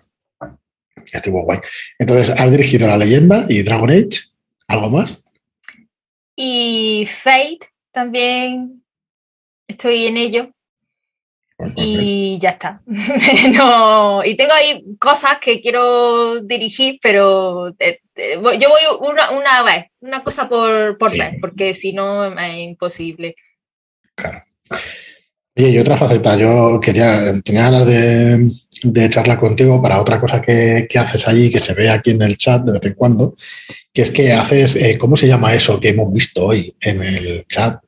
[SPEAKER 1] Estuvo guay. Entonces, has dirigido La Leyenda y Dragon Age. ¿Algo más?
[SPEAKER 3] Y Fate también estoy en ello. Y ya está. no, y tengo ahí cosas que quiero dirigir, pero eh, eh, yo voy una, una vez, una cosa por, por
[SPEAKER 1] Sí.
[SPEAKER 3] vez, porque si no es imposible.
[SPEAKER 1] Claro. Oye, y otra faceta, yo quería, tenía ganas de, de charlar contigo para otra cosa que, que haces allí, que se ve aquí en el chat de vez en cuando, que es que haces, eh, ¿cómo se llama eso que hemos visto hoy en el chat?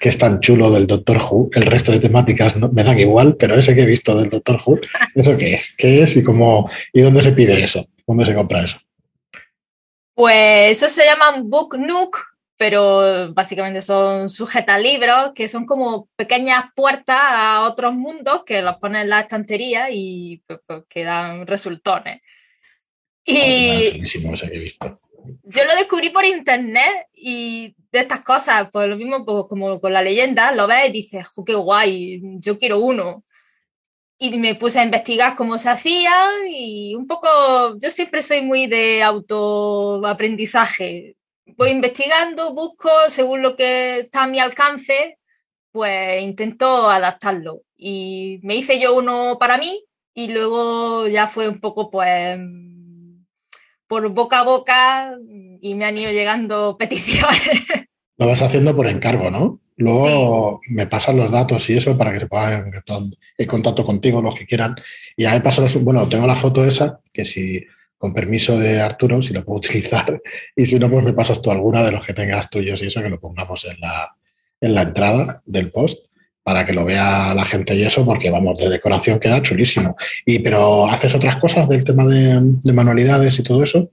[SPEAKER 1] Que es tan chulo del Doctor Who, el resto de temáticas no- me dan igual, pero ese que he visto del Doctor Who, ¿eso qué es? ¿Qué es y cómo, y dónde se pide eso? ¿Dónde se compra eso?
[SPEAKER 3] Pues eso se llaman Book Nook, pero básicamente son sujetalibros que son como pequeñas puertas a otros mundos que los pones en la estantería y pues, pues, que dan resultones. Y,
[SPEAKER 1] que he visto.
[SPEAKER 3] yo lo descubrí por internet y de estas cosas, pues lo mismo pues, como con la leyenda, lo ves y dices, qué guay, yo quiero uno. Y me puse a investigar cómo se hacían y un poco, yo siempre soy muy de autoaprendizaje. Voy investigando, busco según lo que está a mi alcance, pues intento adaptarlo. Y me hice yo uno para mí y luego ya fue un poco pues por boca a boca y me han ido llegando peticiones.
[SPEAKER 1] Lo vas haciendo por encargo, ¿no? Luego me pasan los datos y eso para que se puedan en contacto contigo, los que quieran. Y ahí paso, bueno, tengo la foto esa, que si con permiso de Arturo, si lo puedo utilizar. Y si no, pues me pasas tú alguna de los que tengas tuyos y eso, que lo pongamos en la, en la entrada del post para que lo vea la gente y eso, porque vamos, de decoración queda chulísimo. Y pero ¿haces otras cosas del tema de, manualidades y todo eso?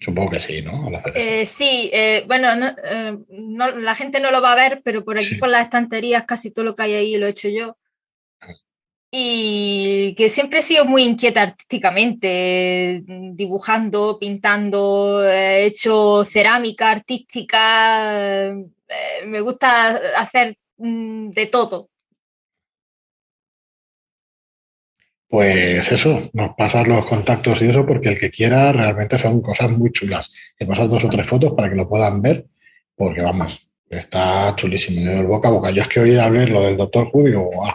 [SPEAKER 1] Supongo que sí, ¿no?
[SPEAKER 3] Eh, sí, eh, bueno, eh, no, la gente no lo va a ver, pero por aquí por las estanterías casi todo lo que hay ahí lo he hecho yo. Y que siempre he sido muy inquieta artísticamente, dibujando, pintando, he hecho cerámica artística, me gusta hacer Mm, de todo.
[SPEAKER 1] Pues eso, nos pasas los contactos y eso, porque el que quiera realmente son cosas muy chulas. Te pasas dos o tres fotos para que lo puedan ver, porque vamos, está chulísimo. el boca a boca. Yo es que oí hablar lo del doctor Who digo, guau.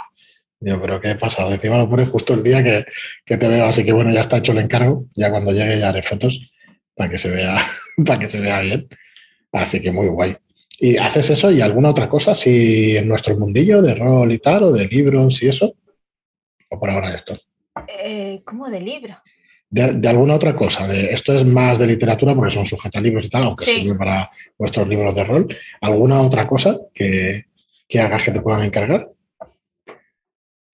[SPEAKER 1] Digo, pero ¿qué ha pasado? Encima lo pones justo el día que, que, te veo, así que bueno, ya está hecho el encargo. Ya cuando llegue ya haré fotos para que se vea, para que se vea bien. Así que muy guay. ¿Y haces eso y alguna otra cosa si en nuestro mundillo de rol y tal, o de libros y eso? ¿O por ahora esto?
[SPEAKER 3] Eh, ¿Cómo de libro?
[SPEAKER 1] De, alguna otra cosa. De, esto es más de literatura porque son sujetos libros y tal, aunque sirve para vuestros libros de rol. ¿Alguna otra cosa que, hagas que te puedan encargar?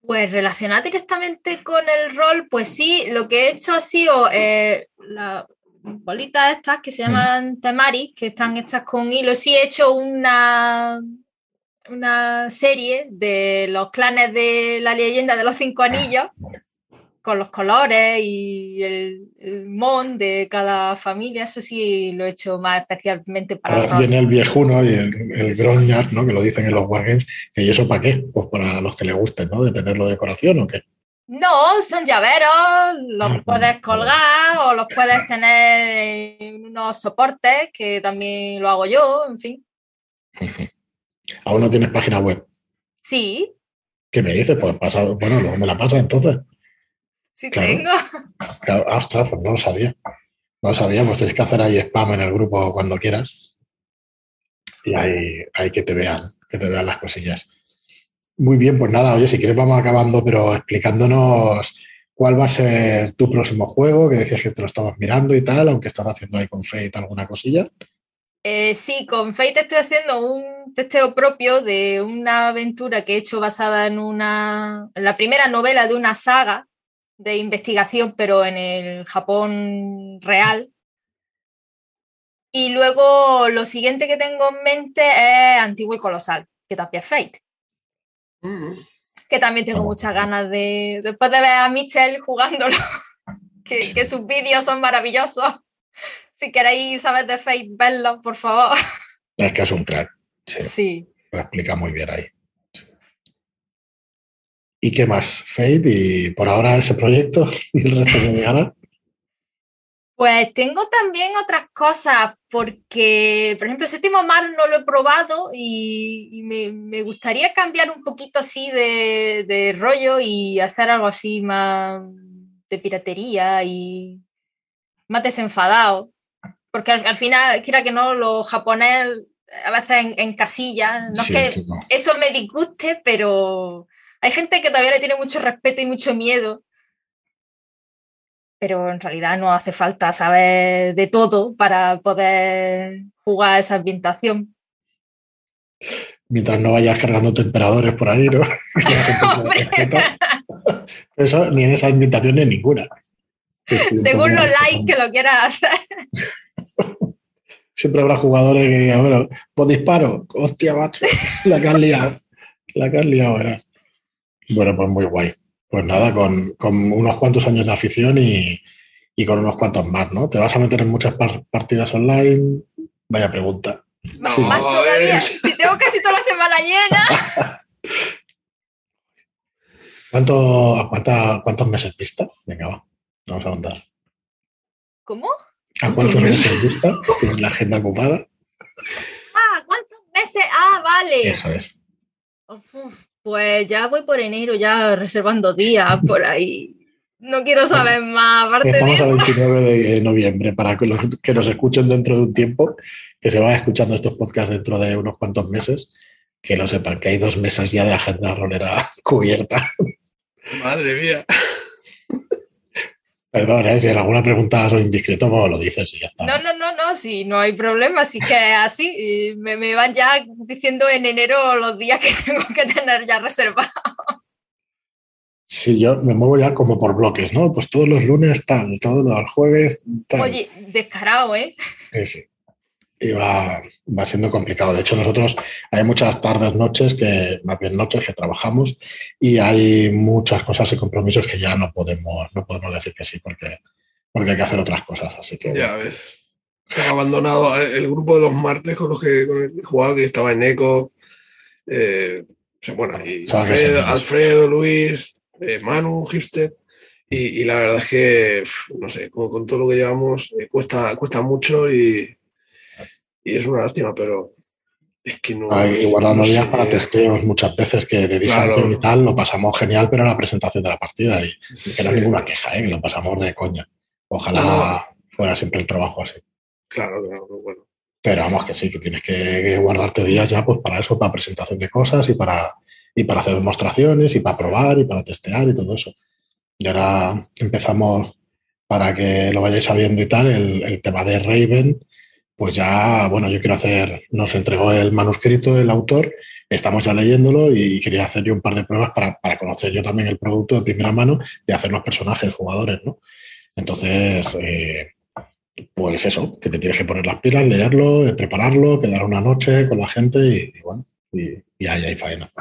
[SPEAKER 3] Pues relacionada directamente con el rol, pues sí, lo que he hecho ha sido eh, la, bolitas estas que se mm. llaman temari, que están hechas con hilo. Sí he hecho una, una serie de los clanes de la leyenda de los cinco ah, anillos, con los colores y el, mon de cada familia. Eso sí lo he hecho más especialmente para...
[SPEAKER 1] Ahora viene el viejuno y el, el ¿no? que lo dicen en los wargames, ¿y eso para qué? Pues para los que les gusten, ¿no? De tenerlo decoración o qué.
[SPEAKER 3] No, son llaveros, los ah, puedes colgar o los puedes tener en unos soportes, que también lo hago yo, en fin.
[SPEAKER 1] ¿Aún no tienes página web?
[SPEAKER 3] Sí.
[SPEAKER 1] ¿Qué me dices? Pues pasa, bueno, luego me la pasa entonces.
[SPEAKER 3] Sí, tengo.
[SPEAKER 1] ostras, pues no lo sabía. No lo sabía, pues tienes que hacer ahí spam en el grupo cuando quieras. Y ahí, ahí que te vean, que te vean las cosillas. Muy bien, pues nada, oye, si quieres vamos acabando, pero explicándonos cuál va a ser tu próximo juego, que decías que te lo estabas mirando y tal, aunque estás haciendo ahí con Fate alguna cosilla.
[SPEAKER 3] Eh, sí, con Fate estoy haciendo un testeo propio de una aventura que he hecho basada en una, en la primera novela de una saga de investigación, pero en el Japón real. Y luego lo siguiente que tengo en mente es Antiguo y Colosal, que también es Fate. Que también tengo muchas ganas de, después de ver a Michelle jugándolo, que, sus vídeos son maravillosos. Si queréis saber de Fate, verlo, por favor.
[SPEAKER 1] Es que es un crack.
[SPEAKER 3] Sí.
[SPEAKER 1] Lo explica muy bien ahí. ¿Y qué más? Fate y por ahora ese proyecto y el resto de ganas.
[SPEAKER 3] Pues tengo también otras cosas, porque, por ejemplo, Séptimo Mar no lo he probado y, me, gustaría cambiar un poquito así de, rollo y hacer algo así más de piratería y más desenfadado. Porque al, final, quiera que no, los japoneses a veces en, casilla, no es que eso me disguste, pero hay gente que todavía le tiene mucho respeto y mucho miedo pero en realidad no hace falta saber de todo para poder jugar esa ambientación.
[SPEAKER 1] Mientras no vayas cargando temperadores por ahí, ¿no? Eso ni en esa ambientación ni en ninguna.
[SPEAKER 3] Según los likes que lo quieras hacer.
[SPEAKER 1] Siempre habrá jugadores que digan, bueno, pues disparo, hostia, macho, la que has liado, la que has liado, Bueno, pues muy guay pues nada, con, unos cuantos años de afición y, y con unos cuantos más, ¿no? ¿Te vas a meter en muchas partidas online? Vaya pregunta.
[SPEAKER 3] No, más todavía, si tengo casi toda la semana llena.
[SPEAKER 1] ¿Cuánto, ¿Cuántos meses vista? Venga, va, vamos a contar.
[SPEAKER 3] ¿Cómo?
[SPEAKER 1] ¿A cuántos meses vista? ¿Tienes la agenda ocupada?
[SPEAKER 3] Ah, ¿cuántos meses? Ah, vale.
[SPEAKER 1] Eso es.
[SPEAKER 3] Pues ya voy por enero, ya reservando días por ahí. No quiero saber más. Aparte
[SPEAKER 1] Estamos a 29 de noviembre para que, los, que nos escuchen dentro de un tiempo, que se vayan escuchando estos podcasts dentro de unos cuantos meses, que lo sepan, que hay dos meses ya de agenda rolera cubierta.
[SPEAKER 2] Madre mía.
[SPEAKER 1] Perdón, ¿eh? si en alguna pregunta soy indiscreto, pues lo dices y ya está.
[SPEAKER 3] No, no, no, no, sí, no hay problema, así que así me, me, van ya diciendo en enero los días que tengo que tener ya reservados.
[SPEAKER 1] Sí, yo me muevo ya como por bloques, ¿no? Pues todos los lunes tal, todos los jueves tal.
[SPEAKER 3] Oye, descarado, ¿eh?
[SPEAKER 1] Sí, sí y va, siendo complicado. De hecho, nosotros hay muchas tardes, noches, que más bien noches que trabajamos y hay muchas cosas y compromisos que ya no podemos, no podemos decir que sí porque, porque hay que hacer otras cosas. Así que.
[SPEAKER 2] Ya ves. He abandonado el grupo de los martes con los que, con el que jugaba, que estaba en ECO. Eh, bueno, y Alfredo, Luis, eh, Manu, Gister. Y, la verdad es que, no sé, con, todo lo que llevamos, eh, cuesta, cuesta mucho y, y es una lástima, pero es que no.
[SPEAKER 1] Y guardando días para testeos muchas veces que de claro. y tal lo pasamos genial, pero la presentación de la partida y, que no es ninguna queja, ¿eh? que lo pasamos de coña. Ojalá fuera siempre el trabajo así.
[SPEAKER 2] Claro, claro, bueno.
[SPEAKER 1] Pero vamos que sí, que tienes que, guardarte días ya pues para eso, para presentación de cosas y para, y para hacer demostraciones y para probar y para testear y todo eso. Y ahora empezamos, para que lo vayáis sabiendo y tal, el, el tema de Raven pues ya, bueno, yo quiero hacer, nos entregó el manuscrito el autor, estamos ya leyéndolo y quería hacer yo un par de pruebas para, conocer yo también el producto de primera mano de hacer los personajes, jugadores, ¿no? Entonces, eh, pues eso, que te tienes que poner las pilas, leerlo, eh, prepararlo, quedar una noche con la gente y, bueno, y, y ahí hay faena.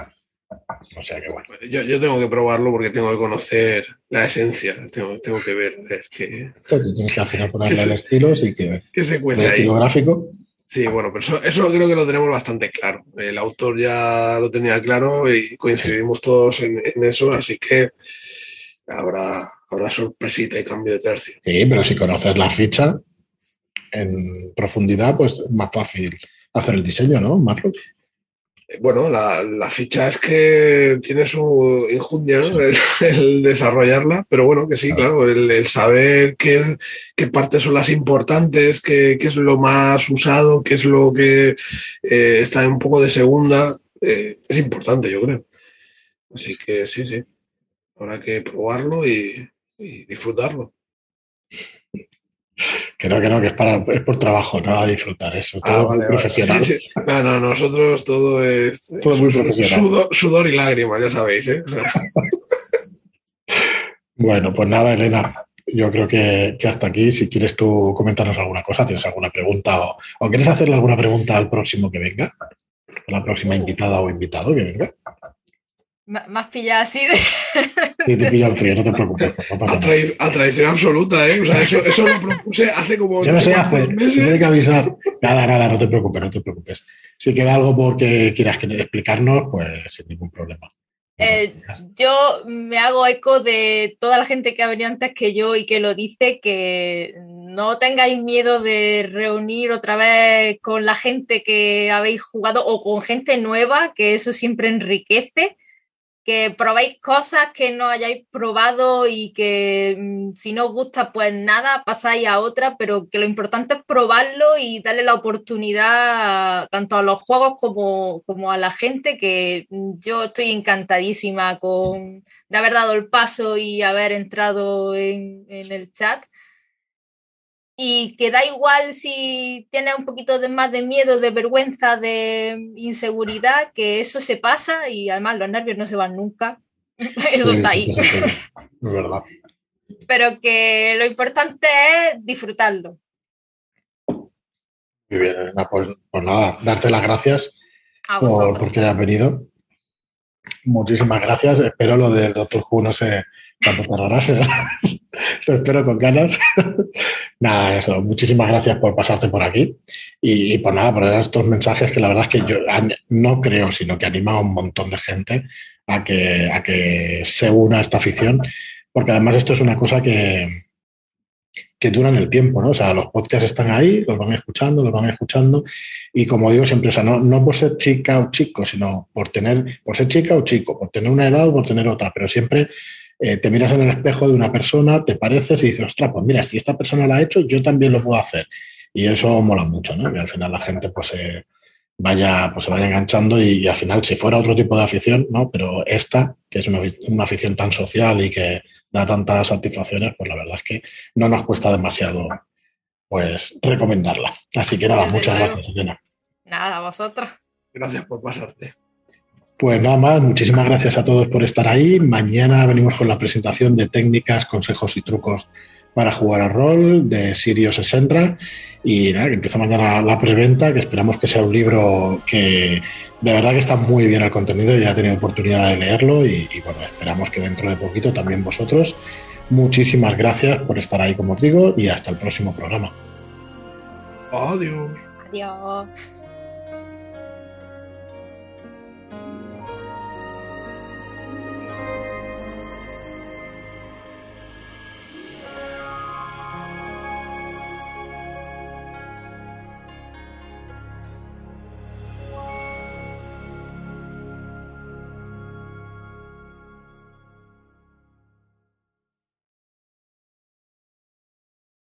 [SPEAKER 1] O sea que bueno.
[SPEAKER 2] Yo, yo, tengo que probarlo porque tengo que conocer la esencia, tengo, tengo que ver. Es que.
[SPEAKER 1] tienes que al final ponerle el estilo y que.
[SPEAKER 2] Que se cuece
[SPEAKER 1] el estilo gráfico.
[SPEAKER 2] Sí, bueno, pero eso, eso, creo que lo tenemos bastante claro. El autor ya lo tenía claro y coincidimos todos en, en, eso, así que habrá, habrá sorpresita y cambio de tercio.
[SPEAKER 1] Sí, pero si conoces la ficha en profundidad, pues es más fácil hacer el diseño, ¿no, Marlon?
[SPEAKER 2] Bueno, la, ficha es que tiene su injundia, ¿no? el, desarrollarla, pero bueno, que sí, claro, el, saber qué, qué, partes son las importantes, qué, qué, es lo más usado, qué es lo que eh, está un poco de segunda, eh, es importante, yo creo. Así que sí, sí, habrá que probarlo y, y disfrutarlo.
[SPEAKER 1] Que no, que no, que es, para, es por trabajo, nada de disfrutar eso. Ah, todo muy profesional.
[SPEAKER 2] No, no, nosotros todo es,
[SPEAKER 1] todo muy profesional.
[SPEAKER 2] Sudor, y lágrimas, ya sabéis. ¿eh?
[SPEAKER 1] bueno, pues nada, Elena. Yo creo que, que, hasta aquí, si quieres tú comentarnos alguna cosa, tienes alguna pregunta o, o quieres hacerle alguna pregunta al próximo que venga, a la próxima invitada o invitado que venga.
[SPEAKER 3] Más pillada así de.
[SPEAKER 1] Sí, te pillo frío, no te preocupes. No
[SPEAKER 2] a, tradición absoluta, ¿eh? O sea, eso, eso lo propuse hace como.
[SPEAKER 1] Ya no sé hace, meses. Tiene que avisar. Nada, nada, no te preocupes, no te preocupes. Si queda algo porque quieras explicarnos, pues sin ningún problema.
[SPEAKER 3] Eh, yo me hago eco de toda la gente que ha venido antes que yo y que lo dice, que no tengáis miedo de reunir otra vez con la gente que habéis jugado o con gente nueva, que eso siempre enriquece que probéis cosas que no hayáis probado y que mm, si no os gusta, pues nada, pasáis a otra, pero que lo importante es probarlo y darle la oportunidad tanto a los juegos como, como a la gente, que mm, yo estoy encantadísima con de haber dado el paso y haber entrado en, en el chat y que da igual si tienes un poquito de más de miedo, de vergüenza, de inseguridad, que eso se pasa y además los nervios no se van nunca. Eso está ahí.
[SPEAKER 1] Es verdad.
[SPEAKER 3] Pero que lo importante es disfrutarlo.
[SPEAKER 1] Muy bien, pues, pues, nada, darte las gracias por porque hayas venido. Muchísimas gracias. Espero lo del Doctor Who no se, cuánto tardarás, lo espero con ganas. nada, eso, muchísimas gracias por pasarte por aquí y, por nada, por estos mensajes que la verdad es que yo no creo, sino que anima a un montón de gente a que, a que se una a esta afición, porque además esto es una cosa que, que duran el tiempo, ¿no? O sea, los podcasts están ahí, los van escuchando, los van escuchando, y como digo siempre, o sea, no, no por ser chica o chico, sino por tener, por ser chica o chico, por tener una edad o por tener otra, pero siempre eh, te miras en el espejo de una persona, te pareces y dices, ostras, pues mira, si esta persona lo ha hecho, yo también lo puedo hacer. Y eso mola mucho, ¿no? Y al final la gente pues se vaya, pues se vaya enganchando y, al final, si fuera otro tipo de afición, ¿no? Pero esta, que es una, una afición tan social y que da tantas satisfacciones, pues la verdad es que no nos cuesta demasiado pues recomendarla. Así que nada, muchas gracias, Elena.
[SPEAKER 3] Nada, a vosotros.
[SPEAKER 2] Gracias por pasarte.
[SPEAKER 1] Pues nada más, muchísimas gracias a todos por estar ahí. Mañana venimos con la presentación de técnicas, consejos y trucos para jugar a rol de Sirius Essenra. Y nada, que empieza mañana la preventa, que esperamos que sea un libro que de verdad que está muy bien el contenido, ya he tenido oportunidad de leerlo y, bueno, esperamos que dentro de poquito también vosotros. Muchísimas gracias por estar ahí, como os digo, y hasta el próximo programa.
[SPEAKER 2] Adiós.
[SPEAKER 3] Adiós.